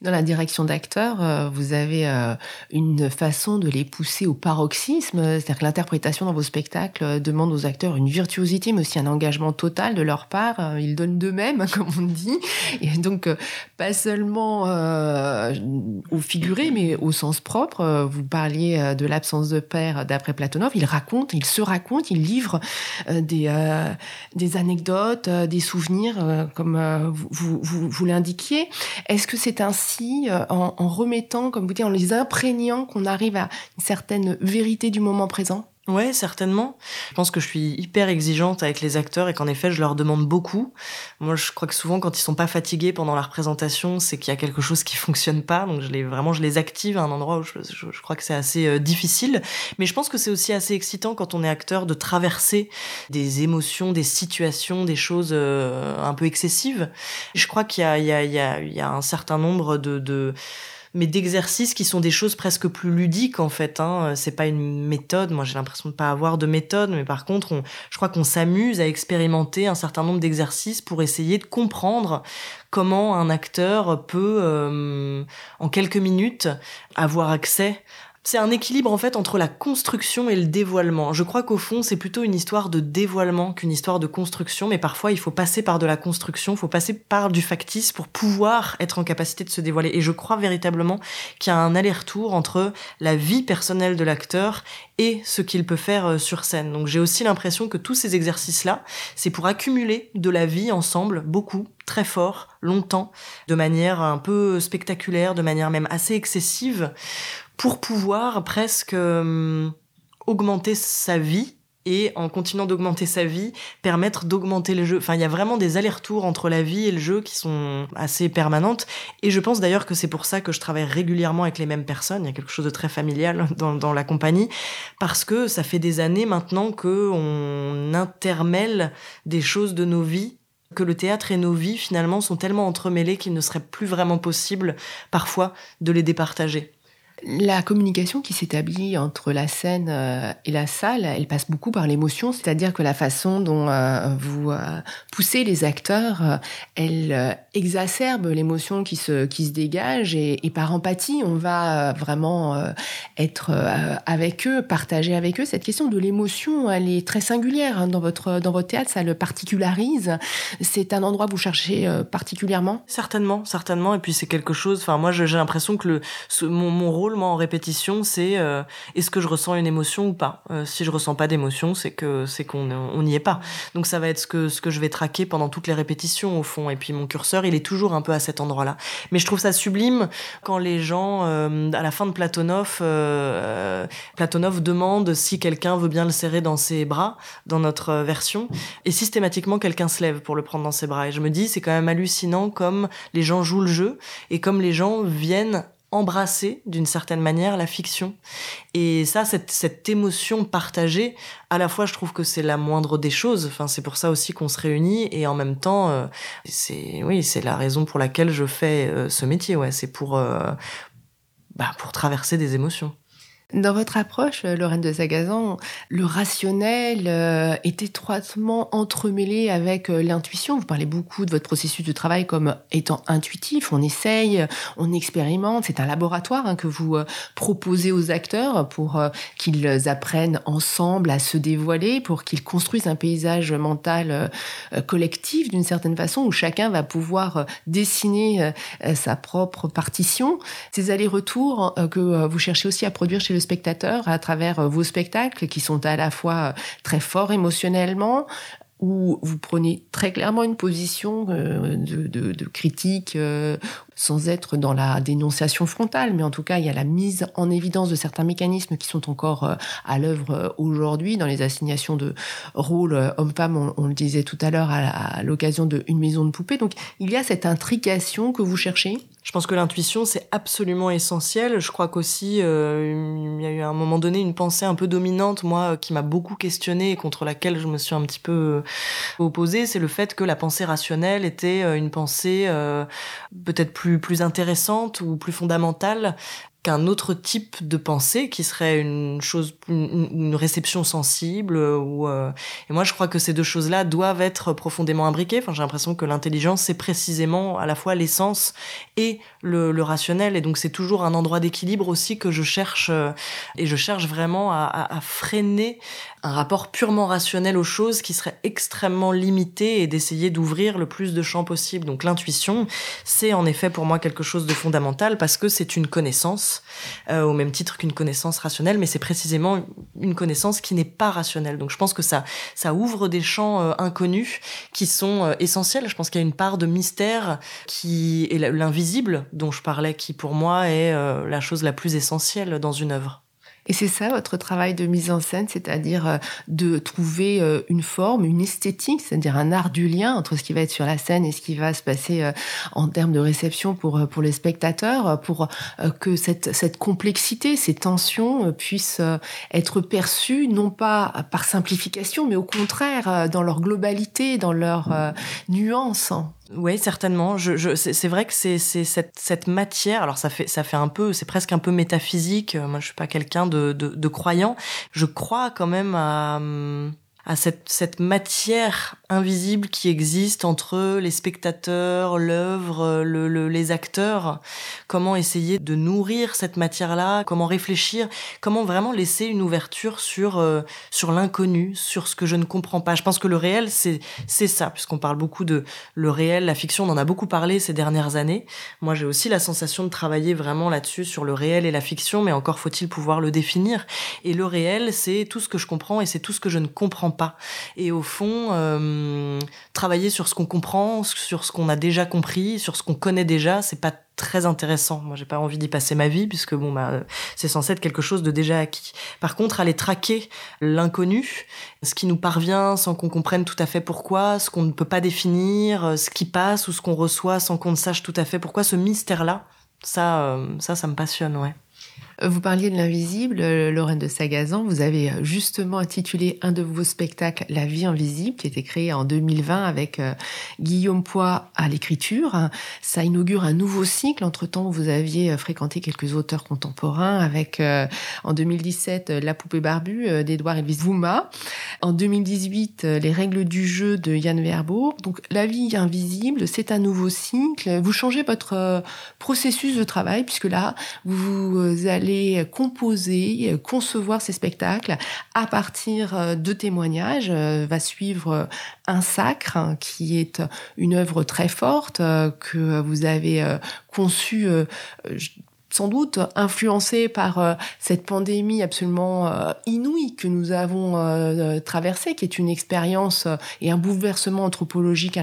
Dans la direction d'acteurs, euh, vous avez euh, une façon de les pousser au paroxysme, c'est-à-dire que l'interprétation dans vos spectacles euh, demande aux acteurs une virtuosité, mais aussi un engagement total de leur part. Ils donnent d'eux-mêmes, comme on dit, et donc pas seulement au figuré, mais au sens propre. Vous parliez de l'absence de père d'après Platonov. Il raconte, il se raconte, il livre des des anecdotes, des souvenirs, comme vous vous, vous l'indiquiez. Est-ce que c'est un euh, en, remettant, comme vous dites, en les imprégnant, qu'on arrive à une certaine vérité du moment présent Ouais, certainement. Je pense que je suis hyper exigeante avec les acteurs et qu'en effet, je leur demande beaucoup. Moi, je crois que souvent, quand ils sont pas fatigués pendant la représentation, c'est qu'il y a quelque chose qui fonctionne pas. Donc, je les, vraiment, je les active à un endroit où je, je, crois que c'est assez euh, difficile. Mais je pense que c'est aussi assez excitant quand on est acteur de traverser des émotions, des situations, des choses euh, un peu excessives. Je crois qu'il y a, y y y a un certain nombre de, de mais d'exercices qui sont des choses presque plus ludiques en fait. Hein. C'est pas une méthode. Moi, j'ai l'impression de pas avoir de méthode, mais par contre, on, je crois qu'on s'amuse à expérimenter un certain nombre d'exercices pour essayer de comprendre comment un acteur peut, euh, en quelques minutes, avoir accès c'est un équilibre en fait entre la construction et le dévoilement. Je crois qu'au fond, c'est plutôt une histoire de dévoilement qu'une histoire de construction, mais parfois il faut passer par de la construction, il faut passer par du factice pour pouvoir être en capacité de se dévoiler. Et je crois véritablement qu'il y a un aller-retour entre la vie personnelle de l'acteur et ce qu'il peut faire euh, sur scène. Donc j'ai aussi l'impression que tous ces exercices-là, c'est pour accumuler de la vie ensemble, beaucoup, très fort, longtemps, de manière un peu spectaculaire, de manière même assez excessive, pour pouvoir presque euh, augmenter sa vie et en continuant d'augmenter sa vie, permettre d'augmenter le jeu. Enfin, il y a vraiment des allers-retours entre la vie et le jeu qui sont assez permanentes. Et je pense d'ailleurs que c'est pour ça que je travaille régulièrement avec les mêmes personnes. Il y a quelque chose de très familial dans, la compagnie. Parce que ça fait des années maintenant que on intermêle des choses de nos vies que le théâtre et nos vies finalement sont tellement entremêlés qu'il ne serait plus vraiment possible parfois de les départager. La communication qui s'établit entre la scène euh, et la salle, elle passe beaucoup par l'émotion, c'est-à-dire que la façon dont euh, vous euh, poussez les acteurs, elle exacerbe l'émotion qui se, qui se dégage et, par empathie, on va vraiment être avec eux, partager avec eux. Cette question de l'émotion, elle est très singulière hein, dans, votre, dans votre théâtre, ça le particularise. C'est un endroit que vous cherchez particulièrement? Certainement, certainement. Et puis c'est quelque chose, enfin moi j'ai l'impression que mon, mon rôle en répétition, c'est euh, est-ce que je ressens une émotion ou pas? Euh, si je ressens pas d'émotion, c'est que c'est qu'on on n'y est pas. Donc ça va être ce que ce que je vais traquer pendant toutes les répétitions au fond. Et puis mon curseur, il est toujours un peu à cet endroit-là. Mais je trouve ça sublime quand les gens, euh, à la fin de Platonov, Platonov demande si quelqu'un veut bien le serrer dans ses bras dans notre version, et systématiquement quelqu'un se lève pour le prendre dans ses bras. Et je me dis, c'est quand même hallucinant comme les gens jouent le jeu et comme les gens viennent embrasser d'une certaine manière la fiction. Et ça, cette, cette émotion partagée, à la fois, je trouve que c'est la moindre des choses. Enfin, c'est pour ça aussi qu'on se réunit et en même temps, euh, c'est oui, c'est la raison pour laquelle je fais euh, ce métier. Ouais, c'est pour euh, bah, pour traverser des émotions. Dans votre approche, euh, Lorraine de Sagazan, le rationnel euh, est étroitement entremêlé avec euh, l'intuition. Vous parlez beaucoup de votre processus de travail comme étant intuitif. On essaye, on expérimente. C'est un laboratoire hein, que vous proposez aux acteurs pour qu'ils apprennent ensemble à se dévoiler, pour qu'ils construisent un paysage mental collectif d'une certaine façon où chacun va pouvoir dessiner sa propre partition. Ces allers-retours que vous cherchez aussi à produire chez le spectateur à travers euh, vos spectacles qui sont à la fois euh, très forts émotionnellement, où vous prenez très clairement une position euh, de, critique euh, sans être dans la dénonciation frontale, mais en tout cas, il y a la mise en évidence de certains mécanismes qui sont encore euh, à l'œuvre aujourd'hui dans les assignations de rôles hommes-femmes, on, le disait tout à l'heure à l'occasion de Une maison de poupée. Donc, il y a cette intrication que vous cherchez? Je pense que l'intuition, c'est absolument essentiel. Je crois qu'aussi, euh, il y a eu à un moment donné une pensée un peu dominante, moi, qui m'a beaucoup questionnée et contre laquelle je me suis un petit peu euh, opposée. C'est le fait que la pensée rationnelle était euh, une pensée peut-être plus, plus intéressante ou plus fondamentale qu'un autre type de pensée qui serait une chose une, réception sensible ou euh, et moi je crois que ces deux choses-là doivent être profondément imbriquées enfin j'ai l'impression que l'intelligence c'est précisément à la fois l'essence et le, rationnel et donc c'est toujours un endroit d'équilibre aussi que je cherche euh, et je cherche vraiment à, à, à freiner un rapport purement rationnel aux choses qui serait extrêmement limité et d'essayer d'ouvrir le plus de champs possible. Donc l'intuition, c'est en effet pour moi quelque chose de fondamental parce que c'est une connaissance, euh, au même titre qu'une connaissance rationnelle, mais c'est précisément une connaissance qui n'est pas rationnelle. Donc je pense que ça, ça ouvre des champs euh, inconnus qui sont euh, essentiels. Je pense qu'il y a une part de mystère qui est l'invisible dont je parlais, qui pour moi est la chose la plus essentielle dans une œuvre. Et c'est ça votre travail de mise en scène, c'est-à-dire euh, de trouver euh, une forme, une esthétique, c'est-à-dire un art du lien entre ce qui va être sur la scène et ce qui va se passer euh, en termes de réception pour, pour les spectateurs, pour que cette, cette complexité, ces tensions puissent être perçues non pas par simplification, mais au contraire dans leur globalité, dans leur nuance. Oui, certainement. Je, je, c'est vrai que c'est cette, cette matière. Alors ça fait ça fait un peu, c'est presque un peu métaphysique. Moi, je suis pas quelqu'un de, de, de croyant. Je crois quand même à hum, à cette, matière invisible qui existe entre les spectateurs, l'œuvre, le, les acteurs. Comment essayer de nourrir cette matière-là? Comment réfléchir? Comment vraiment laisser une ouverture sur euh, sur l'inconnu, sur ce que je ne comprends pas? Je pense que le réel, c'est ça, puisqu'on parle beaucoup de le réel, la fiction. On en a beaucoup parlé ces dernières années. Moi, j'ai aussi la sensation de travailler vraiment là-dessus sur le réel et la fiction, mais encore faut-il pouvoir le définir. Et le réel, c'est tout ce que je comprends et c'est tout ce que je ne comprends pas. Et au fond, euh, travailler sur ce qu'on comprend, sur ce qu'on a déjà compris, sur ce qu'on connaît déjà, c'est pas très intéressant. Moi, j'ai pas envie d'y passer ma vie puisque bon, bah, c'est censé être quelque chose de déjà acquis. Par contre, aller traquer l'inconnu, ce qui nous parvient sans qu'on comprenne tout à fait pourquoi, ce qu'on ne peut pas définir, ce qui passe ou ce qu'on reçoit sans qu'on ne sache tout à fait pourquoi, ce mystère-là, ça, euh, ça, ça me passionne, ouais. Vous parliez de l'invisible, euh, Lorraine de Sagazan. Vous avez euh, justement intitulé un de vos spectacles La vie invisible, qui était créé en 2020 avec euh, Guillaume Poix à l'écriture. Ça inaugure un nouveau cycle. Entre-temps, vous aviez fréquenté quelques auteurs contemporains avec, en 2017, La poupée barbue d'Edouard Elvis Vouma. En 2018, Les règles du jeu de Yann Verbourg. Donc, La vie invisible, c'est un nouveau cycle. Vous changez votre processus de travail puisque là, vous allez composer, concevoir ces spectacles à partir euh, de témoignages. Euh, va suivre euh, un sacre hein, qui est une œuvre très forte que vous avez conçue sans doute influencé par euh, cette pandémie absolument euh, inouïe que nous avons euh, traversée, qui est une expérience et un bouleversement anthropologique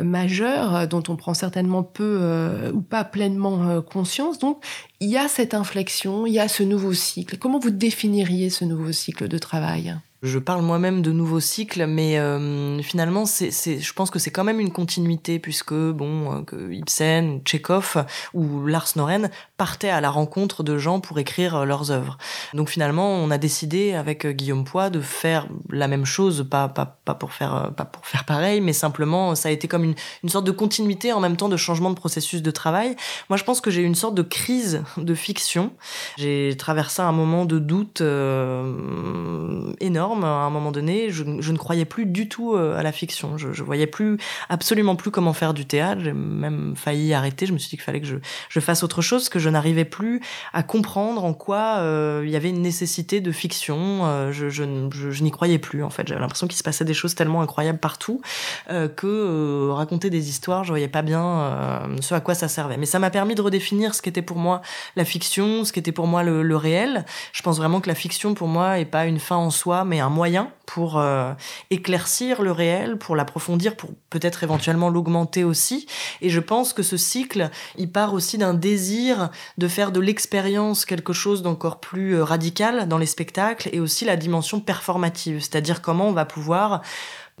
majeur dont on prend certainement peu ou pas pleinement conscience. Donc, il y a cette inflexion, il y a ce nouveau cycle. Comment vous définiriez ce nouveau cycle de travail? Je parle moi-même de nouveaux cycles, mais euh, finalement, c'est, c'est, je pense que c'est quand même une continuité, puisque bon, euh, que Ibsen, Tchekhov ou Lars Noren partaient à la rencontre de gens pour écrire euh, leurs œuvres. Donc finalement, on a décidé avec Guillaume Poix de faire la même chose, pas, pas, pas pour faire pas pour faire pareil, mais simplement ça a été comme une, une sorte de continuité en même temps de changement de processus de travail. Moi, je pense que j'ai eu une sorte de crise de fiction. J'ai traversé un moment de doute euh, énorme à un moment donné. Je, ne croyais plus du tout euh, à la fiction. Je, je voyais plus, absolument plus comment faire du théâtre. J'ai même failli arrêter. Je me suis dit qu'il fallait que je, fasse autre chose, que je n'arrivais plus à comprendre en quoi euh, il y avait une nécessité de fiction. Euh, je, n'y croyais plus, en fait. J'avais l'impression qu'il se passait des choses tellement incroyables partout que raconter des histoires, je voyais pas bien ce à quoi ça servait. Mais ça m'a permis de redéfinir ce qu'était pour moi la fiction, ce qu'était pour moi le, réel. Je pense vraiment que la fiction, pour moi, est pas une fin en soi soi, un moyen pour euh, éclaircir le réel, pour l'approfondir, pour peut-être éventuellement l'augmenter aussi. Et je pense que ce cycle, il part aussi d'un désir de faire de l'expérience quelque chose d'encore plus euh, radical dans les spectacles et aussi la dimension performative, c'est-à-dire comment on va pouvoir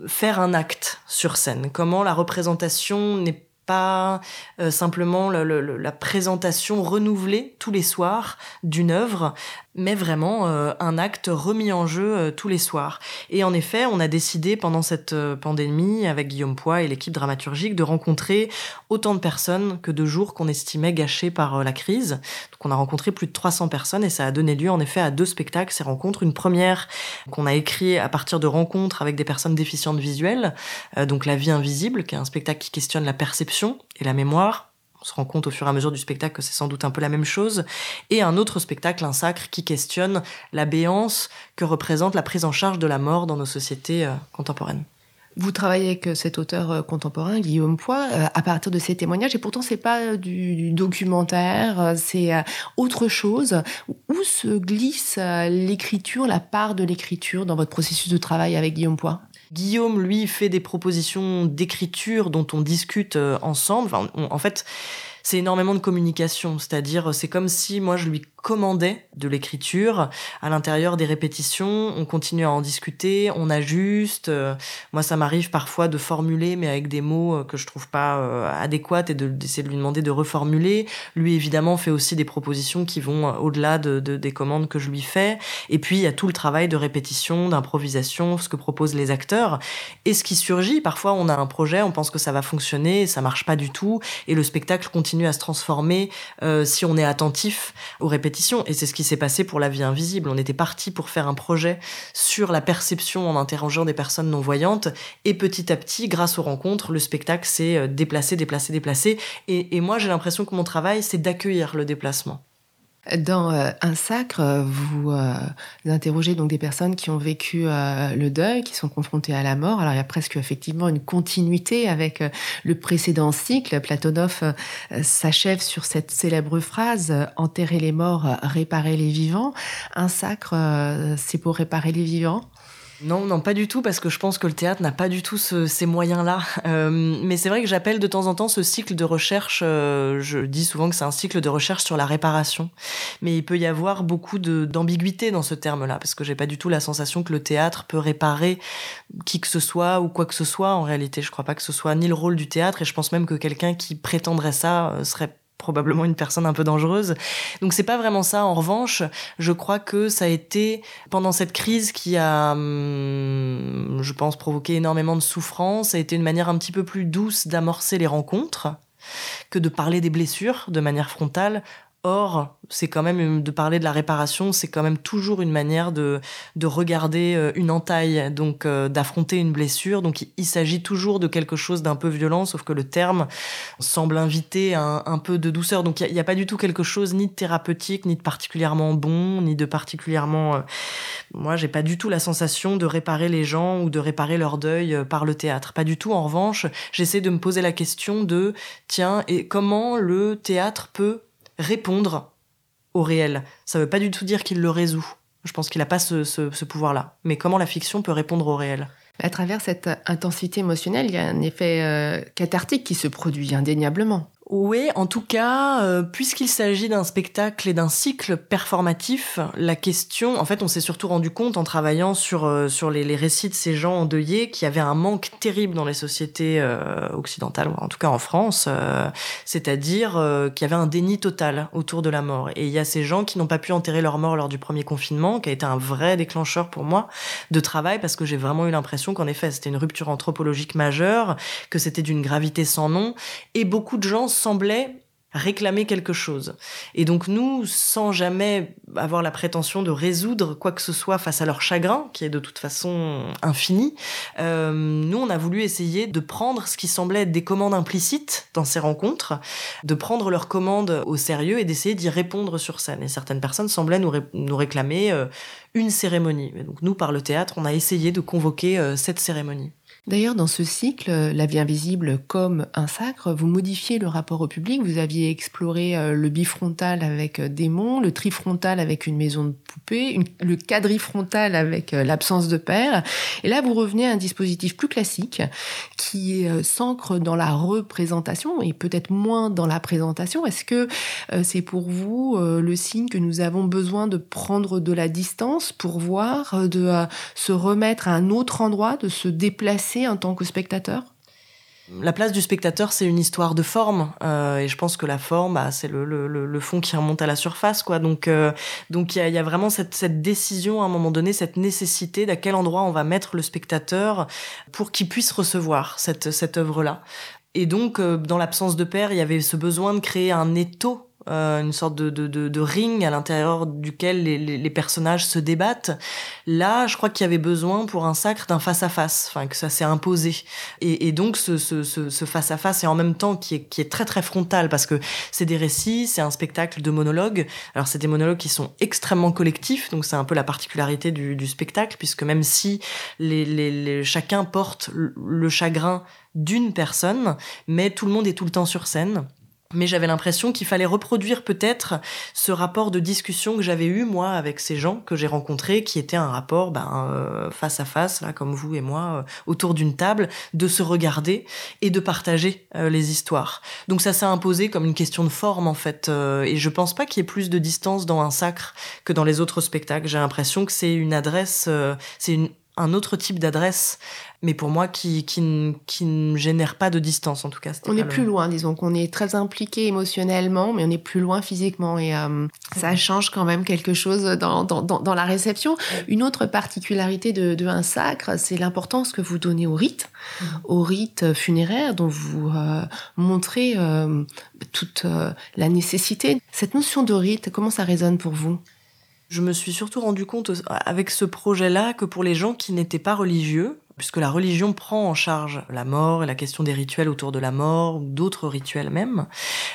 faire un acte sur scène, comment la représentation n'est pas euh, simplement la présentation renouvelée tous les soirs d'une œuvre, mais vraiment euh, un acte remis en jeu euh, tous les soirs. Et en effet, on a décidé pendant cette pandémie, avec Guillaume Poix et l'équipe dramaturgique, de rencontrer autant de personnes que de jours qu'on estimait gâchés par la crise. Donc on a rencontré plus de 300 personnes et ça a donné lieu en effet à deux spectacles, ces rencontres. Une première qu'on a écrit à partir de rencontres avec des personnes déficientes visuelles, donc La vie invisible, qui est un spectacle qui questionne la perception et la mémoire. On se rend compte au fur et à mesure du spectacle que c'est sans doute un peu la même chose. Et un autre spectacle, un sacre, qui questionne la béance que représente la prise en charge de la mort dans nos sociétés euh, contemporaines. Vous travaillez avec euh, cet auteur euh, contemporain, Guillaume Poix, à partir de ses témoignages, et pourtant c'est pas du documentaire, c'est autre chose. Où se glisse l'écriture, la part de l'écriture dans votre processus de travail avec Guillaume Poix? Guillaume, lui, fait des propositions d'écriture dont on discute euh, ensemble. en fait, c'est énormément de communication. C'est-à-dire, c'est comme si moi je lui commandait de l'écriture à l'intérieur des répétitions. On continue à en discuter, on ajuste. Euh, moi, ça m'arrive parfois de formuler, mais avec des mots euh, que je trouve pas euh, adéquats et d'essayer de, lui demander de reformuler. Lui, évidemment, fait aussi des propositions qui vont au-delà de, des commandes que je lui fais. Et puis, il y a tout le travail de répétition, d'improvisation, ce que proposent les acteurs. Et ce qui surgit, parfois, on a un projet, on pense que ça va fonctionner, ça marche pas du tout, et le spectacle continue à se transformer si on est attentif aux répétitions et c'est ce qui s'est passé pour La vie invisible. On était parti pour faire un projet sur la perception en interrogeant des personnes non-voyantes. Et petit à petit, grâce aux rencontres, le spectacle s'est euh, déplacé, déplacé, déplacé. et moi, j'ai l'impression que mon travail, c'est d'accueillir le déplacement. Dans euh, un sacre, euh, vous, interrogez donc des personnes qui ont vécu euh, le deuil, qui sont confrontées à la mort. Alors il y a presque effectivement une continuité avec le précédent cycle. Platonov s'achève sur cette célèbre phrase enterrer les morts, réparer les vivants. Un sacre, c'est pour réparer les vivants? Non, non, pas du tout, parce que je pense que le théâtre n'a pas du tout ces moyens-là. Euh, mais c'est vrai que j'appelle de temps en temps ce cycle de recherche, euh, je dis souvent que c'est un cycle de recherche sur la réparation. Mais il peut y avoir beaucoup d'ambiguïté dans ce terme-là, parce que j'ai pas du tout la sensation que le théâtre peut réparer qui que ce soit ou quoi que ce soit. En réalité, je crois pas que ce soit ni le rôle du théâtre, et je pense même que quelqu'un qui prétendrait ça euh, serait probablement une personne un peu dangereuse. Donc c'est pas vraiment ça. En revanche, je crois que ça a été pendant cette crise qui a, hum, je pense, provoqué énormément de souffrance, ça a été une manière un petit peu plus douce d'amorcer les rencontres que de parler des blessures de manière frontale. Or, c'est quand même de parler de la réparation, c'est quand même toujours une manière de de regarder euh, une entaille, donc euh, d'affronter une blessure. Donc il, s'agit toujours de quelque chose d'un peu violent, sauf que le terme semble inviter un, un peu de douceur. Donc il n'y a, pas du tout quelque chose ni de thérapeutique, ni de particulièrement bon, ni de particulièrement. Euh... Moi, j'ai pas du tout la sensation de réparer les gens ou de réparer leur deuil euh, par le théâtre. Pas du tout. En revanche, j'essaie de me poser la question de tiens et comment le théâtre peut répondre au réel. Ça ne veut pas du tout dire qu'il le résout. Je pense qu'il n'a pas ce, pouvoir-là. Mais comment la fiction peut répondre au réel? À travers cette intensité émotionnelle, il y a un effet euh, cathartique qui se produit indéniablement. Oui, en tout cas, euh, puisqu'il s'agit d'un spectacle et d'un cycle performatif, la question, en fait, on s'est surtout rendu compte en travaillant sur euh, sur les, les, récits de ces gens endeuillés qu'il y avait un manque terrible dans les sociétés euh, occidentales, ou en tout cas en France, c'est-à-dire qu'il y avait un déni total autour de la mort. Et il y a ces gens qui n'ont pas pu enterrer leur mort lors du premier confinement, qui a été un vrai déclencheur pour moi de travail, parce que j'ai vraiment eu l'impression qu'en effet, c'était une rupture anthropologique majeure, que c'était d'une gravité sans nom, et beaucoup de gens semblait réclamer quelque chose. Et donc nous, sans jamais avoir la prétention de résoudre quoi que ce soit face à leur chagrin, qui est de toute façon infini, euh, nous, on a voulu essayer de prendre ce qui semblait être des commandes implicites dans ces rencontres, de prendre leurs commandes au sérieux et d'essayer d'y répondre sur scène. Et certaines personnes semblaient nous, nous réclamer euh, une cérémonie. Et donc nous, par le théâtre, on a essayé de convoquer euh, cette cérémonie. D'ailleurs, dans ce cycle, La vie invisible comme un sacre, vous modifiez le rapport au public. Vous aviez exploré euh, le bifrontal avec euh, démon, le trifrontal avec une maison de poupée, le quadrifrontal avec euh, l'absence de père. Et là, vous revenez à un dispositif plus classique qui s'ancre dans la représentation et peut-être moins dans la présentation. Est-ce que c'est pour vous le signe que nous avons besoin de prendre de la distance pour voir, de se remettre à un autre endroit, de se déplacer en tant que spectateur? La place du spectateur, c'est une histoire de forme, euh, et je pense que la forme, bah, c'est le, fond qui remonte à la surface, quoi. Donc, euh, donc il y a, vraiment cette, cette, décision à un moment donné, cette nécessité d'à quel endroit on va mettre le spectateur pour qu'il puisse recevoir cette, cette œuvre-là. Et donc, euh, dans l'absence de père, il y avait ce besoin de créer un étau euh, une sorte de, de, de, ring à l'intérieur duquel les, les, personnages se débattent. Là, je crois qu'il y avait besoin pour un sacre d'un face-à-face, enfin que ça s'est imposé. Et, et donc ce, ce, ce, face-à-face et en même temps qui est, qui est très très frontal parce que c'est des récits, c'est un spectacle de monologues. Alors c'est des monologues qui sont extrêmement collectifs, donc c'est un peu la particularité du, du spectacle puisque même si les, les, chacun porte le chagrin d'une personne, mais tout le monde est tout le temps sur scène mais j'avais l'impression qu'il fallait reproduire peut-être ce rapport de discussion que j'avais eu moi avec ces gens que j'ai rencontrés, qui était un rapport ben, euh, face à face, là comme vous et moi, euh, autour d'une table, de se regarder et de partager euh, les histoires. Donc ça s'est imposé comme une question de forme en fait, et je pense pas qu'il y ait plus de distance dans un sacre que dans les autres spectacles. J'ai l'impression que c'est une adresse, c'est un autre type d'adresse, mais pour moi qui, qui, qui, ne génère pas de distance en tout cas. On est plus loin, disons qu'on est très impliqué émotionnellement, mais on est plus loin physiquement et euh, ça change quand même quelque chose dans, dans, dans, la réception. Une autre particularité de, de un sacre, c'est l'importance que vous donnez au rite, mm. au rite funéraire dont vous euh, montrez euh, toute la nécessité. Cette notion de rite, comment ça résonne pour vous? Je me suis surtout rendu compte avec ce projet-là que pour les gens qui n'étaient pas religieux, puisque la religion prend en charge la mort et la question des rituels autour de la mort, d'autres rituels même.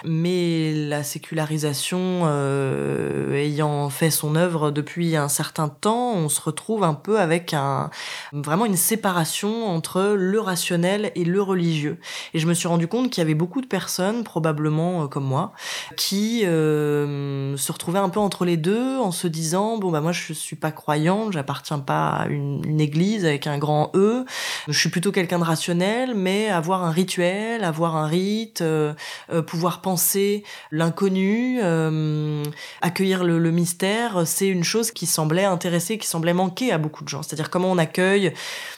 Mais la sécularisation euh, ayant fait son œuvre depuis un certain temps, on se retrouve un peu avec un, vraiment une séparation entre le rationnel et le religieux. Et je me suis rendu compte qu'il y avait beaucoup de personnes, probablement euh, comme moi, qui euh, se retrouvaient un peu entre les deux en se disant, bon bah moi je suis pas croyant, j'appartiens pas à une église avec un grand E, je suis plutôt quelqu'un de rationnel, mais avoir un rituel, avoir un rite, euh, euh, pouvoir penser l'inconnu, euh, accueillir le, le mystère, c'est une chose qui semblait intéresser, qui semblait manquer à beaucoup de gens. C'est-à-dire comment on accueille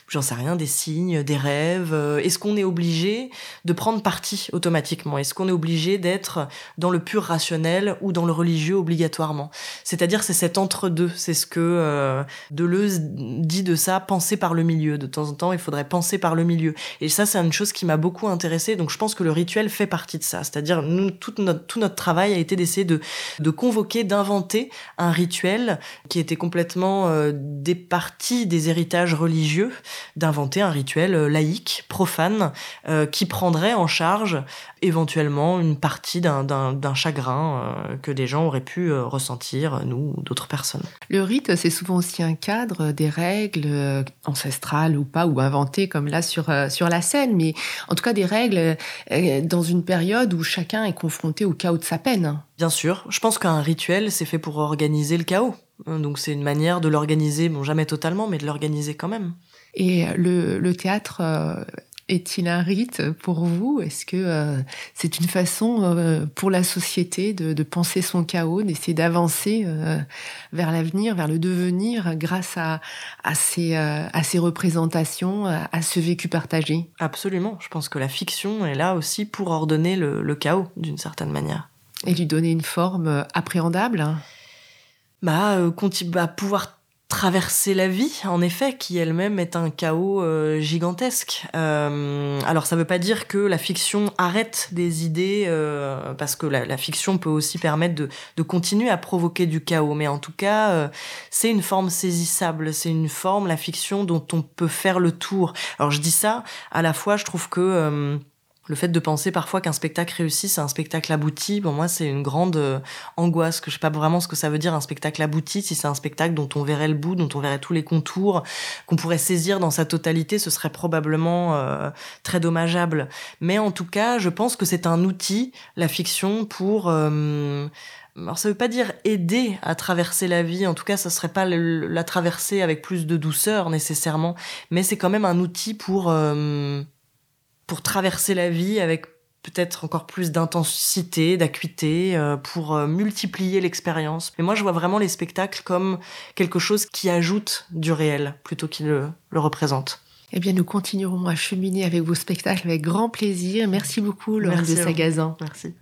j'en sais rien, des signes, des rêves euh, Est-ce qu'on est obligé de prendre parti automatiquement? Est-ce qu'on est obligé d'être dans le pur rationnel ou dans le religieux obligatoirement? C'est-à-dire c'est cet entre-deux, c'est ce que euh, Deleuze dit de ça, penser par le milieu. De temps en temps, il faudrait penser par le milieu. Et ça, c'est une chose qui m'a beaucoup intéressée. Donc je pense que le rituel fait partie de ça. C'est-à-dire nous, tout notre, travail a été d'essayer de, de convoquer, d'inventer un rituel qui était complètement euh, départi des héritages religieux d'inventer un rituel euh, laïque, profane, euh, qui prendrait en charge éventuellement une partie d'un chagrin euh, que des gens auraient pu ressentir, nous ou d'autres personnes. Le rite, c'est souvent aussi un cadre, des règles ancestrales ou pas, ou inventées comme là sur, sur la scène, mais en tout cas des règles dans une période où chacun est confronté au chaos de sa peine. Bien sûr, je pense qu'un rituel, c'est fait pour organiser le chaos. Donc c'est une manière de l'organiser, bon jamais totalement, mais de l'organiser quand même. Et le, théâtre euh, est-il un rite pour vous? Est-ce que euh, c'est une façon euh, pour la société de, penser son chaos, d'essayer d'avancer vers l'avenir, vers le devenir, grâce à, ces, à ces représentations, à, ce vécu partagé? Absolument. Je pense que la fiction est là aussi pour ordonner le, chaos, d'une certaine manière. Et lui donner une forme appréhendable bah, bah, pouvoir traverser la vie, en effet, qui elle-même est un chaos euh, gigantesque. Euh, alors ça veut pas dire que la fiction arrête des idées, euh, parce que la, la, fiction peut aussi permettre de, de, continuer à provoquer du chaos, mais en tout cas, euh, c'est une forme saisissable, c'est une forme, la fiction, dont on peut faire le tour. Alors je dis ça, à la fois, je trouve que Le fait de penser parfois qu'un spectacle réussi, c'est un spectacle abouti, pour moi, c'est une grande euh, angoisse, que je sais pas vraiment ce que ça veut dire un spectacle abouti, si c'est un spectacle dont on verrait le bout, dont on verrait tous les contours, qu'on pourrait saisir dans sa totalité, ce serait probablement euh, très dommageable. Mais en tout cas, je pense que c'est un outil, la fiction, pour... Euh, alors ça veut pas dire aider à traverser la vie, en tout cas ça serait pas la traverser avec plus de douceur nécessairement, mais c'est quand même un outil pour pour traverser la vie avec peut-être encore plus d'intensité, d'acuité, euh, pour euh, multiplier l'expérience. Mais moi, je vois vraiment les spectacles comme quelque chose qui ajoute du réel plutôt qu'il le, le représente. Eh bien, nous continuerons à cheminer avec vos spectacles avec grand plaisir. Merci beaucoup, Laurent de Sagazan. Merci.